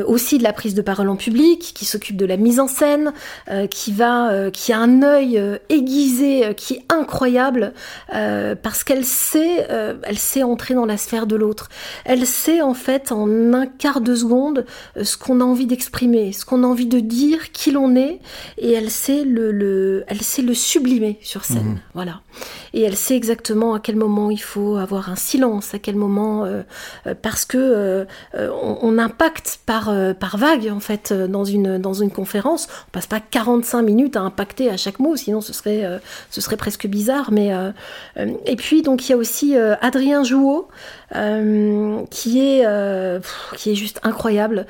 aussi de la prise de parole en public, qui s'occupe de la mise en scène, euh, qui va, euh, qui a un œil euh, aiguisé, qui est incroyable, parce qu'elle sait, elle sait entrer dans la sphère de l'autre. Elle sait en fait en un quart de seconde ce qu'on a envie d'exprimer, ce qu'on a envie de dire, qui l'on est, et elle sait le, le, elle sait le sublimer sur scène. Mmh. Voilà. Et elle sait exactement à quel moment il faut avoir un silence, à quel moment, parce que on, on, impacte par par vague en fait dans une dans une conférence, on passe pas 45 minutes à impacter à chaque mot, sinon ce serait, euh, ce serait presque bizarre. Mais, euh, euh, et puis, donc, il y a aussi Adrien Jouot, qui, est, qui est juste incroyable,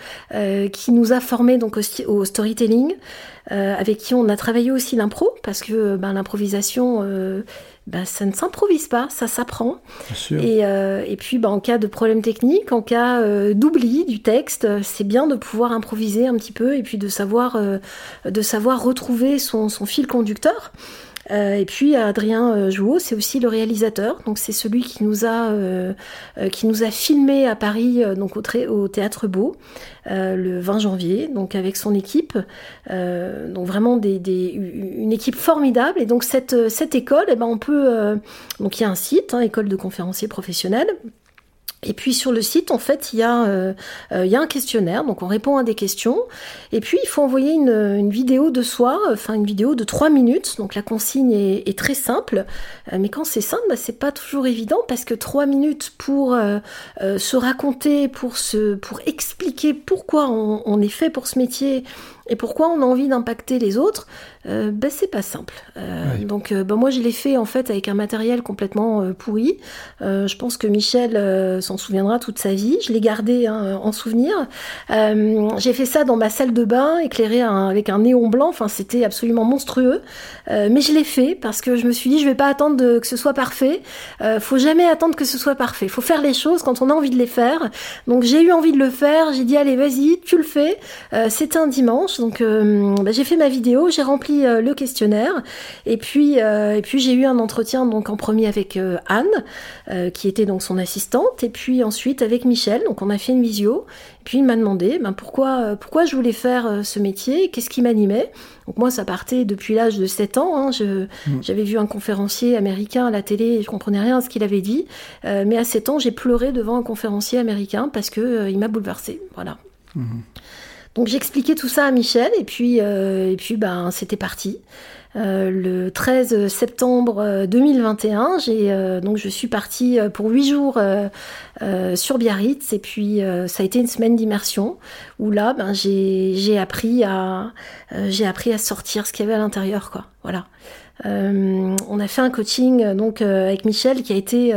qui nous a formés donc, au, storytelling, avec qui on a travaillé aussi l'impro, parce que ben, l'improvisation bah, ça ne s'improvise pas, ça s'apprend. Et, euh, et, puis, bah, en cas de problème technique, en cas euh, d'oubli du texte, c'est bien de pouvoir improviser un petit peu et puis de savoir, euh, de savoir retrouver son, son fil conducteur. Euh, et puis Adrien euh, Jouot, c'est aussi le réalisateur. Donc c'est celui qui nous a euh, qui nous a filmé à Paris, donc au, Théâtre Beau, le 20 janvier, donc avec son équipe. donc vraiment des, des, une équipe formidable. Et donc cette cette école, eh ben on peut donc il y a un site, hein, école de conférenciers professionnels. Et puis sur le site, en fait, il y, a, euh, euh, il y a un questionnaire, donc on répond à des questions. Et puis il faut envoyer une, vidéo de soi, enfin une vidéo de trois minutes. Donc la consigne est, très simple, euh, mais quand c'est simple, bah, c'est pas toujours évident parce que trois minutes pour se raconter, pour expliquer pourquoi on, est fait pour ce métier Et pourquoi on a envie d'impacter les autres euh, ben, c'est pas simple. Euh, donc euh, ben, moi je l'ai fait en fait avec un matériel complètement pourri. je pense que Michel s'en souviendra toute sa vie. Je l'ai gardé hein, en souvenir. J'ai fait ça dans ma salle de bain éclairée avec un néon blanc. Enfin c'était absolument monstrueux. mais je l'ai fait parce que je me suis dit je vais pas attendre de, que ce soit parfait. faut jamais attendre que ce soit parfait. Faut faire les choses quand on a envie de les faire. Donc j'ai eu envie de le faire. J'ai dit allez vas-y tu le fais. C'était un dimanche donc ben, j'ai fait ma vidéo. J'ai rempli euh, le questionnaire. Et puis, euh, et puis j'ai eu un entretien donc en premier avec euh, Anne, qui était donc son assistante, et puis ensuite avec Michel. Donc on a fait une visio. Et puis il m'a demandé ben, pourquoi, pourquoi je voulais faire ce métier, qu'est-ce qui m'animait? Donc moi, ça partait depuis l'âge de 7 ans. Hein. Mm. J'avais vu un conférencier américain à la télé et je comprenais rien à ce qu'il avait dit. mais à 7 ans, j'ai pleuré devant un conférencier américain parce que il m'a bouleversée. Voilà. Mm-hmm. Donc j'expliquais tout ça à Michel et puis, euh, et puis ben, c'était parti. Euh, le 13 septembre 2021, euh, j'ai donc je suis partie pour huit jours sur Biarritz et puis ça a été une semaine d'immersion où là ben, j'ai appris à j'ai appris à sortir ce qu'il y avait à l'intérieur quoi. Voilà. Euh, on a fait un coaching donc avec Michel qui a été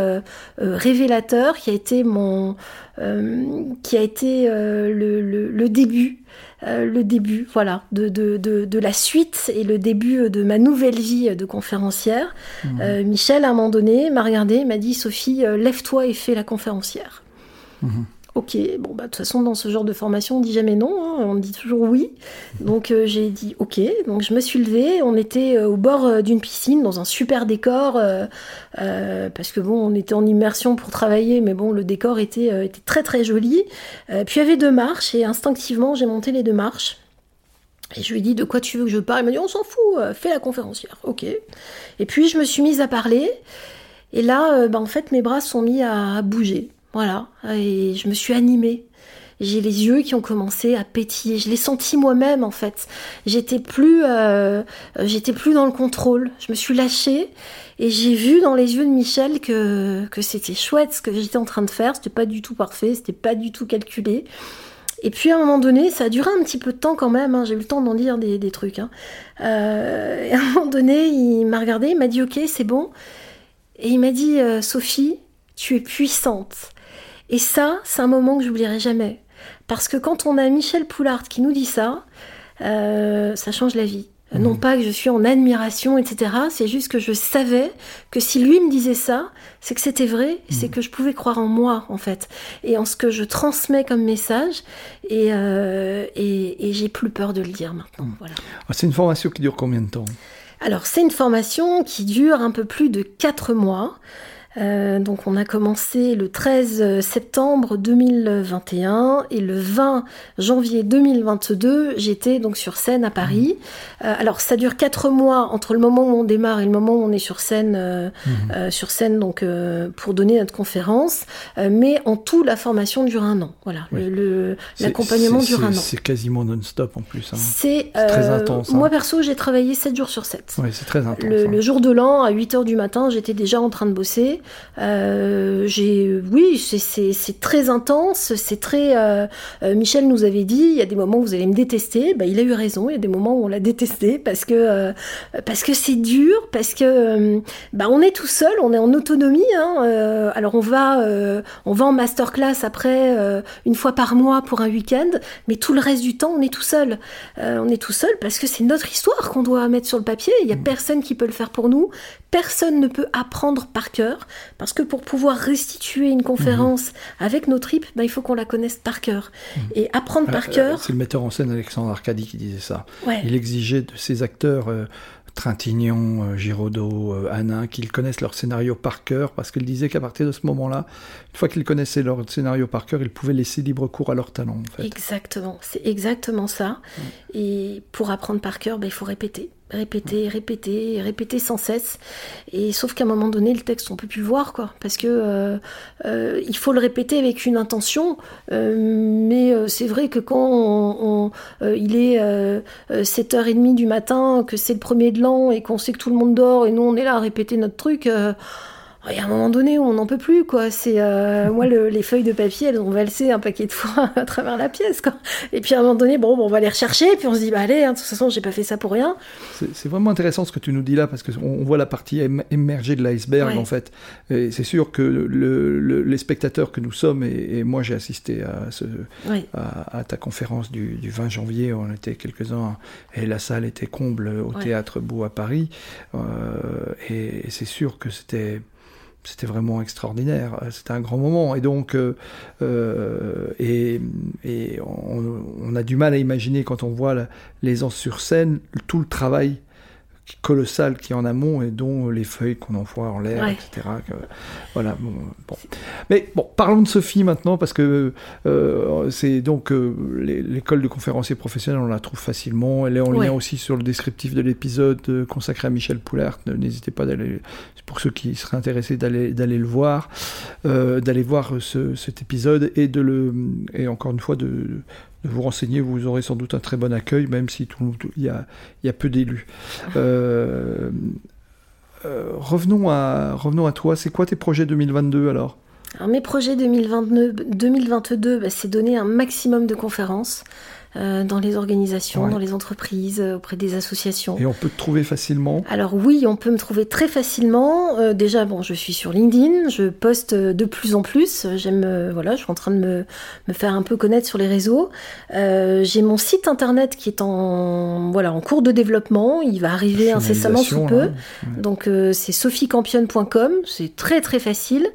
révélateur, qui a été mon, qui a été le, le, le, début euh, le début, voilà, de, de, de, la suite et le début de ma nouvelle vie de conférencière. Mmh. Euh, Michel, à un moment donné, m'a regardé, m'a dit Sophie, euh, lève-toi et fais la conférencière. Mmh. Ok, bon, bah, de toute façon, dans ce genre de formation, on dit jamais non, hein, on dit toujours oui. Donc, euh, j'ai dit ok. Donc, je me suis levée. On était euh, au bord euh, d'une piscine, dans un super décor, parce que bon, on était en immersion pour travailler, mais bon, le décor était, très très joli. puis, il y avait deux marches, et instinctivement, j'ai monté les deux marches. Et je lui ai dit de quoi tu veux que je parle? Il m'a dit on s'en fout, fais la conférencière. Ok. Et puis, je me suis mise à parler. Et là, bah, en fait, mes bras sont mis à bouger. Voilà, et je me suis animée. J'ai les yeux qui ont commencé à pétiller. Je l'ai senti moi-même en fait. J'étais plus, euh, j'étais plus dans le contrôle. Je me suis lâchée et j'ai vu dans les yeux de Michel que, que c'était chouette ce que j'étais en train de faire. C'était pas du tout parfait, c'était pas du tout calculé. Et puis à un moment donné, ça a duré un petit peu de temps quand même, hein. j'ai eu le temps d'en dire des, des trucs. Hein. Euh, et à un moment donné, il m'a regardé, il m'a dit ok, c'est bon. Et il m'a dit euh, Sophie, tu es puissante. Et ça, c'est un moment que j'oublierai jamais. Parce que quand on a Michel Poulard qui nous dit ça, euh, ça change la vie. Mhm. Non pas que je suis en admiration, etc. C'est juste que je savais que si lui me disait ça, c'est que c'était vrai, c'est mhm. que je pouvais croire en moi, en fait, et en ce que je transmets comme message, et, euh, et, j'ai plus peur de le dire maintenant. Voilà. Ah, c'est une formation qui dure combien de temps? Alors, c'est une formation qui dure un peu plus de 4 mois. Euh, donc on a commencé le 13 septembre 2021 et le 20 janvier 2022, j'étais donc sur scène à Paris. Mmh. Euh, alors ça dure quatre mois entre le moment où on démarre et le moment où on est sur scène, euh, mmh. sur scène donc pour donner notre conférence. mais en tout, la formation dure un an. Voilà, l'accompagnement dure un an. C'est quasiment non-stop en plus. Hein. C'est très intense. Moi hein. perso, j'ai travaillé 7 jours sur 7. c'est très intense. Le, hein. le jour de l'an, à 8 h du matin, j'étais déjà en train de bosser. Euh, j'ai, oui, c'est très intense, c'est très. Euh, euh, Michel nous avait dit, il y a des moments où vous allez me détester. Bah, il a eu raison. Il y a des moments où on l'a détesté parce que parce que c'est dur, parce que bah, on est tout seul, on est en autonomie. Hein, alors on va on va en masterclass après une fois par mois pour un week-end, mais tout le reste du temps on est tout seul. on est tout seul parce que c'est notre histoire qu'on doit mettre sur le papier. Il y a mmh. personne qui peut le faire pour nous. Personne ne peut apprendre par cœur, parce que pour pouvoir restituer une conférence mhm. avec nos tripes, bah, il faut qu'on la connaisse par cœur. Mhm. Et apprendre par euh, cœur... C'est le metteur en scène Alexandre Arcadi qui disait ça. Il exigeait de ses acteurs... Euh, Trintignant, euh, Giraudot, Hanin, qu'ils connaissent leur scénario par cœur, parce qu'il disait qu'à partir de ce moment-là, une fois qu'ils connaissaient leur scénario par cœur, ils pouvaient laisser libre cours à leur talent. Exactement, c'est exactement ça. Et pour apprendre par cœur, bah, il faut répéter répéter, répéter, répéter sans cesse. Et sauf qu'à un moment donné, le texte, on peut plus voir, quoi, parce que euh, euh, il faut le répéter avec une intention. Euh, mais c'est vrai que quand on, il est 7h30 du matin, que c'est le premier de l'an et qu'on sait que tout le monde dort et nous on est là à répéter notre truc il y a un moment donné où on n'en peut plus, quoi. C'est euh, moi les feuilles de papier, elles ont valsé un paquet de fois à travers la pièce, quoi. Et puis à un moment donné, bon, on va les rechercher, puis on se dit, bah allez, hein, de toute façon, j'ai pas fait ça pour rien. C'est vraiment intéressant ce que tu nous dis là, parce qu'on voit la partie émergée de l'iceberg, en fait. Et c'est sûr que le, les spectateurs que nous sommes, et, moi j'ai assisté à, ce, à, ta conférence du, 20 janvier, on était quelques-uns, et la salle était comble au théâtre Beau à Paris. Euh, et c'est sûr que c'était c'était vraiment extraordinaire. C'était un grand moment. Et donc, euh, euh, et, on, a du mal à imaginer quand on voit l'aisance sur scène tout le travail colossal qui est en amont et dont les feuilles qu'on envoie en l'air, etc. voilà. Bon, Mais bon, parlons de Sophie maintenant parce que euh, c'est donc euh, l'école de conférenciers professionnels, on la trouve facilement. Elle est en lien aussi sur le descriptif de l'épisode euh, consacré à Michel Poulart. N'hésitez pas d'aller, pour ceux qui seraient intéressés d'aller d'aller le voir, d'aller voir cet épisode et de le et encore une fois de vous renseigner, vous aurez sans doute un très bon accueil, même si tout, il, y a, y a peu d'élus. Euh, euh, revenons, à, revenons à toi, c'est quoi tes projets 2022 alors? Alors mes projets 2022, 2022 bah, c'est donner un maximum de conférences. Euh, dans les organisations, dans les entreprises, euh, auprès des associations. Et on peut te trouver facilement Alors oui, on peut me trouver très facilement. Euh, déjà, bon, je suis sur LinkedIn, je poste de plus en plus. J'aime, voilà, je suis en train de me, me, faire un peu connaître sur les réseaux. J'ai mon site internet qui est en, voilà, en cours de développement. Il va arriver incessamment sous peu. Donc c'est sophiecampion.com. C'est très très facile.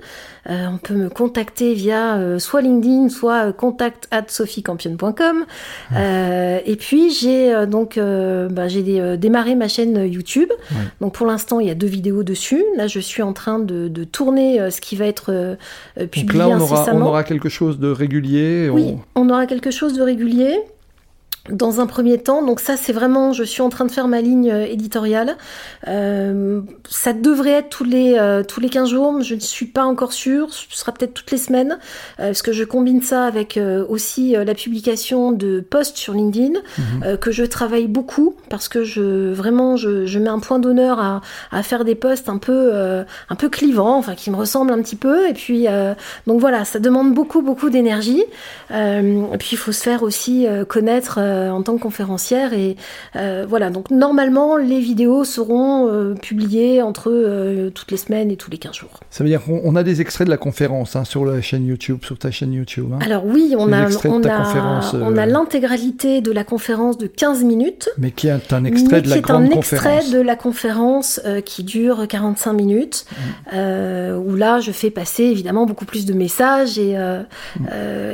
Euh, on peut me contacter via euh, soit LinkedIn, soit euh, contact at sophiecampion.com. et puis j'ai donc bah, j'ai démarré ma chaîne YouTube. Donc pour l'instant il y a deux vidéos dessus. Là je suis en train de, tourner ce qui va être publié donc là, on aura, on aura quelque chose de régulier. Oui, on aura quelque chose de régulier dans un premier temps. Donc ça, c'est vraiment, je suis en train de faire ma ligne euh, éditoriale. Euh, ça devrait être tous les euh, tous les 15 jours. Je ne suis pas encore sûre. Ce sera peut-être toutes les semaines, parce que je combine ça avec aussi la publication de posts sur LinkedIn mhm. que je travaille beaucoup parce que je vraiment je, je mets un point d'honneur à, à, faire des posts un peu un peu clivants, enfin qui me ressemblent un petit peu. Et puis donc voilà, ça demande beaucoup beaucoup d'énergie. et puis il faut se faire aussi connaître euh, en tant que conférencière. Et euh, voilà, donc normalement, les vidéos seront euh, publiées entre toutes les semaines et tous les 15 jours. Ça veut dire qu'on a des extraits de la conférence hein, sur la chaîne YouTube, sur ta chaîne YouTube. Hein. Alors oui, on a, on a, on a l'intégralité de la conférence de 15 minutes. Mais qui est un extrait de la grande conférence. Qui est un extrait de la conférence qui dure 45 minutes, mmh. où là, je fais passer évidemment beaucoup plus de messages et, mmh.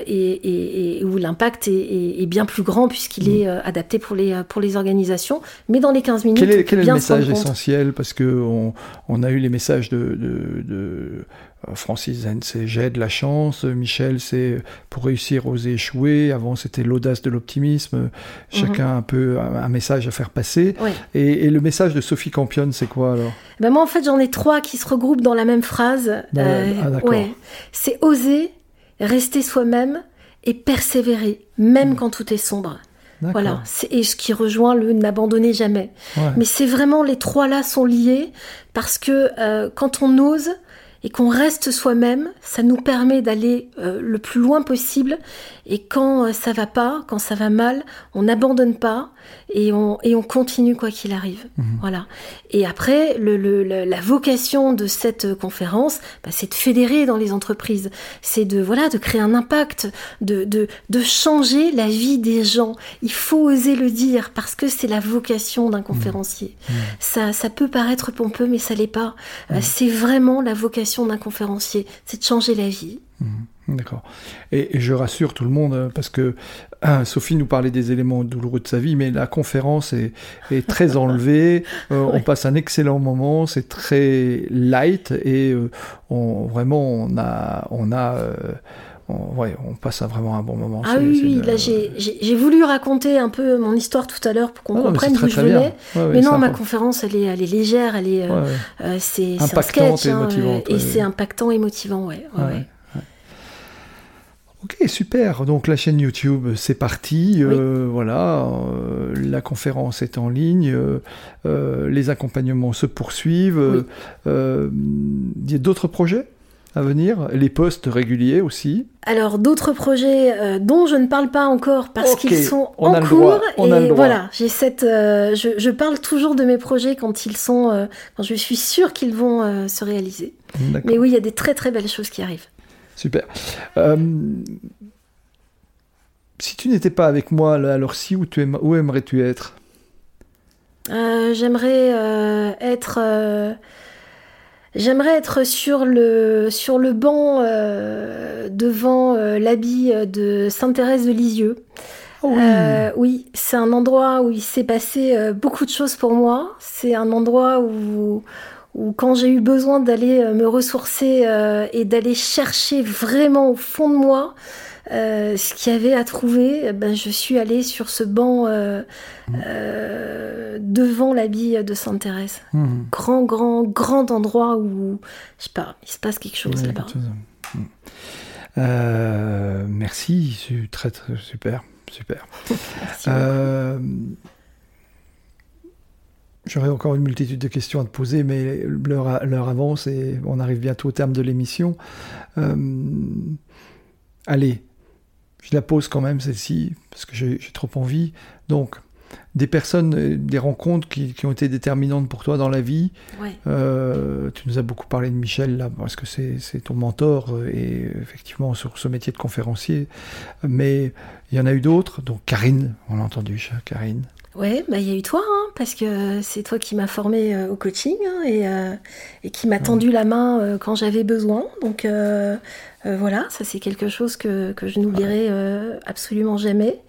et, et, où l'impact est, est, bien plus grand puisque qu'il est euh, adapté pour les, euh, pour les organisations. Mais dans les 15 minutes, quel est, quel est le message essentiel? Parce qu'on on a eu les messages de, de, de euh, Francis Zen, c'est j'ai de la chance. Michel, c'est pour réussir, oser échouer. Avant, c'était l'audace de l'optimisme. Chacun mhm. un peu un, message à faire passer. Et, le message de Sophie Campion, c'est quoi alors? Ben Moi, en fait, j'en ai trois qui se regroupent dans la même phrase. ah, ouais. C'est oser, rester soi-même et persévérer, même mm. quand tout est sombre. Voilà, et ce qui rejoint le n'abandonner jamais. Mais c'est vraiment les trois là sont liés parce que euh, quand on ose et qu'on reste soi-même, ça nous permet d'aller euh, le plus loin possible. Et quand euh, ça va pas, quand ça va mal, on n'abandonne pas et on, et on continue quoi qu'il arrive. Mhm. Voilà. Et après, le, le, la vocation de cette conférence, bah, c'est de fédérer dans les entreprises, c'est de voilà de créer un impact, de, de, de changer la vie des gens. Il faut oser le dire parce que c'est la vocation d'un mhm. conférencier. Mhm. Ça, ça peut paraître pompeux, mais ça l'est pas. Euh, c'est vraiment la vocation d'un conférencier, c'est de changer la vie. D'accord. Et, je rassure tout le monde, euh, parce que euh, Sophie nous parlait des éléments douloureux de sa vie, mais la conférence est, très enlevée, euh, on passe un excellent moment, c'est très light, et on, vraiment, on a... On a on, ouais, on passe vraiment un bon moment. Ah oui, oui là j'ai voulu raconter un peu mon histoire tout à l'heure pour qu'on comprenne d'où je venais. mais non, ma conférence, elle est, elle est légère, elle est, c'est un sketch, et, hein, et c'est impactant et motivant, ouais. Ok, super. Donc la chaîne YouTube, c'est parti. Euh, voilà, euh, la conférence est en ligne. Euh, les accompagnements se poursuivent. Il y a d'autres projets à venir, les postes réguliers aussi? Alors d'autres projets dont je ne parle pas encore parce qu'ils sont en cours et voilà, j'ai cette, je, je, parle toujours de mes projets quand ils sont, quand je suis sûre qu'ils vont se réaliser. Mais oui, il y a des très très belles choses qui arrivent. Super. Euh, si tu n'étais pas avec moi, alors si, où, tu où aimerais-tu être? Euh, J'aimerais euh, être... J'aimerais être sur le, sur le banc devant l'habit de Sainte-Thérèse de Lisieux. Oh oui, oui c'est un endroit où il s'est passé beaucoup de choses pour moi. C'est un endroit où, ou quand j'ai eu besoin d'aller euh, me ressourcer euh, et d'aller chercher vraiment au fond de moi euh, ce qu'il y avait à trouver, eh ben, je suis allée sur ce banc euh, devant l'habit de Sainte-Thérèse. Mmh. Grand, grand, grand endroit où, je sais pas, il se passe quelque chose là-bas. merci, très, très super, super. merci J'aurais encore une multitude de questions à te poser, mais l'heure avance et on arrive bientôt au terme de l'émission. Euh, allez, je la pose quand même celle-ci, parce que j'ai trop envie. Donc, des personnes, euh, des rencontres qui, ont été déterminantes pour toi dans la vie. Euh, tu nous as beaucoup parlé de Michel, là, parce que c'est ton mentor, et effectivement, sur ce métier de conférencier. Mais il y en a eu d'autres, donc Karine, on l'a entendu, Karine. Ouais, bah il y a eu toi, hein, parce que c'est toi qui m'as formé euh, au coaching hein, et, euh, et, qui m'a tendu la main euh, quand j'avais besoin. Donc voilà, ça c'est quelque chose que, que je n'oublierai absolument jamais.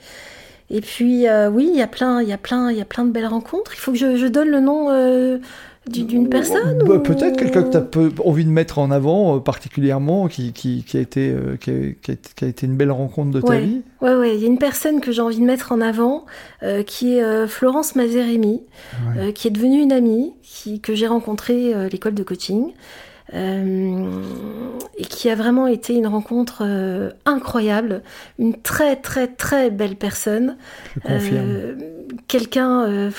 Et puis oui, il y a plein, il y a plein, il y a plein de belles rencontres. Il faut que je, je donne le nom d'une personne bah, Peut-être quelqu'un que tu as envie de mettre en avant euh, particulièrement, qui, qui, qui, a été, euh, qui, a, qui, a, été une belle rencontre de ta vie Ouais, ouais, il y a une personne que j'ai envie de mettre en avant, euh, qui est Florence Mazeremi, qui est devenue une amie, qui, que j'ai rencontrée à l'école de coaching. et qui a vraiment été une rencontre incroyable, une très très très belle personne. Je confirme. Quelqu'un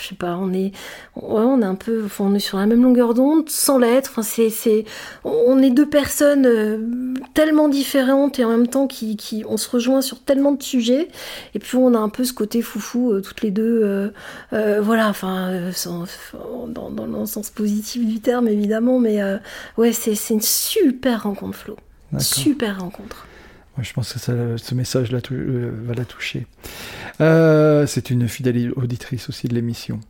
je sais pas, on est, on est un peu, on est sur la même longueur d'onde, sans l'être. Enfin, c'est, c'est, on est deux personnes euh, tellement différentes et en même temps qui, qui, on se rejoint sur tellement de sujets. Et puis on a un peu ce côté foufou euh, toutes les deux, euh, voilà, enfin, dans, dans, le sens positif du terme évidemment, mais ouais, c'est, c'est une super rencontre, Flo. Super rencontre je pense que ce message euh, va la toucher. Euh, c'est une fidèle auditrice aussi de l'émission.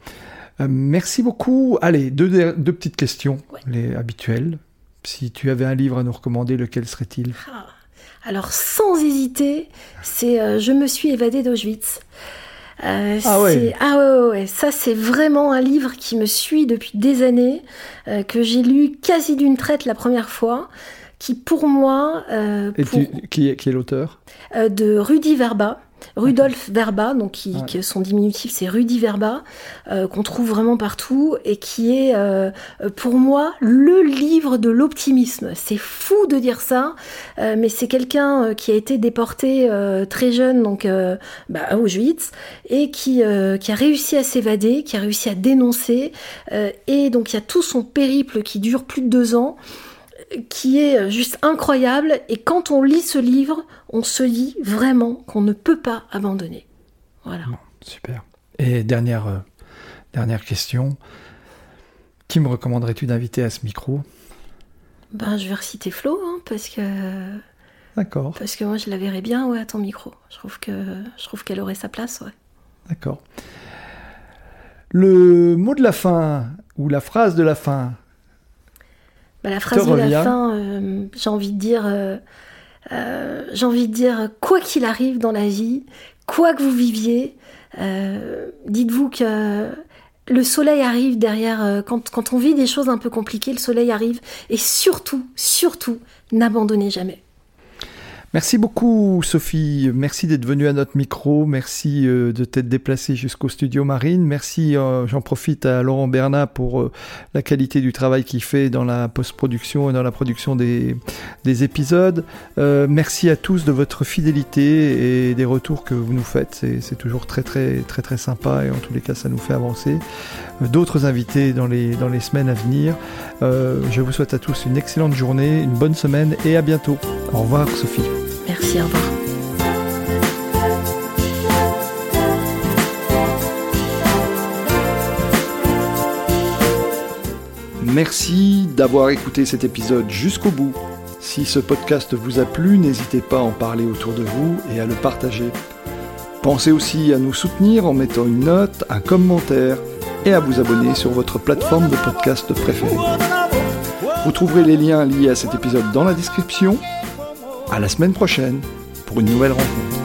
Euh, merci beaucoup. Allez, deux, petites questions, les habituelles. Si tu avais un livre à nous recommander, lequel serait-il? Ah, Alors, sans hésiter, c'est Je me suis évadée d'Auschwitz. ah, ouais. ah ouais, ouais, ça c'est vraiment un livre qui me suit depuis des années, que j'ai lu quasi d'une traite la première fois qui pour moi... Euh, Et qui est, qui est l'auteur? Euh, De Rudy Verba. Rudolf Verba, donc qui, son diminutif c'est Rudy Verba, euh, qu'on trouve vraiment partout et qui est pour moi le livre de l'optimisme. C'est fou de dire ça, mais c'est quelqu'un qui a été déporté très jeune donc bah, à Auschwitz et qui, qui a réussi à s'évader, qui a réussi à dénoncer et donc il y a tout son périple qui dure plus de deux ans qui est juste incroyable. Et quand on lit ce livre, on se dit vraiment qu'on ne peut pas abandonner. Voilà. super. Et dernière, euh, dernière question. Qui me recommanderais-tu d'inviter à ce micro? Ben, je vais reciter Flo, hein, parce que. D'accord. Parce que moi, je la verrais bien, ouais, à ton micro. Je trouve que je trouve qu'elle aurait sa place, ouais. D'accord. Le mot de la fin ou la phrase de la fin, bah, la phrase de la fin, euh, j'ai envie de dire, euh, euh, j'ai envie de dire, quoi qu'il arrive dans la vie, quoi que vous viviez, dites-vous que le soleil arrive derrière, quand, quand on vit des choses un peu compliquées, le soleil arrive, et surtout, surtout, n'abandonnez jamais. Merci beaucoup Sophie, merci d'être venue à notre micro, merci euh, de t'être déplacée jusqu'au studio Marine, merci, euh, j'en profite à Laurent Bernat pour euh, la qualité du travail qu'il fait dans la post-production et dans la production des, des épisodes. merci à tous de votre fidélité et des retours que vous nous faites, c'est toujours très très très très sympa et en tous les cas ça nous fait avancer. D'autres invités dans les, dans les semaines à venir. je vous souhaite à tous une excellente journée, une bonne semaine et à bientôt. Au revoir Sophie. Merci, au revoir. Merci d'avoir écouté cet épisode jusqu'au bout. Si ce podcast vous a plu, n'hésitez pas à en parler autour de vous et à le partager. Pensez aussi à nous soutenir en mettant une note, un commentaire et à vous abonner sur votre plateforme de podcast préférée. Vous trouverez les liens liés à cet épisode dans la description à la semaine prochaine pour une nouvelle rencontre.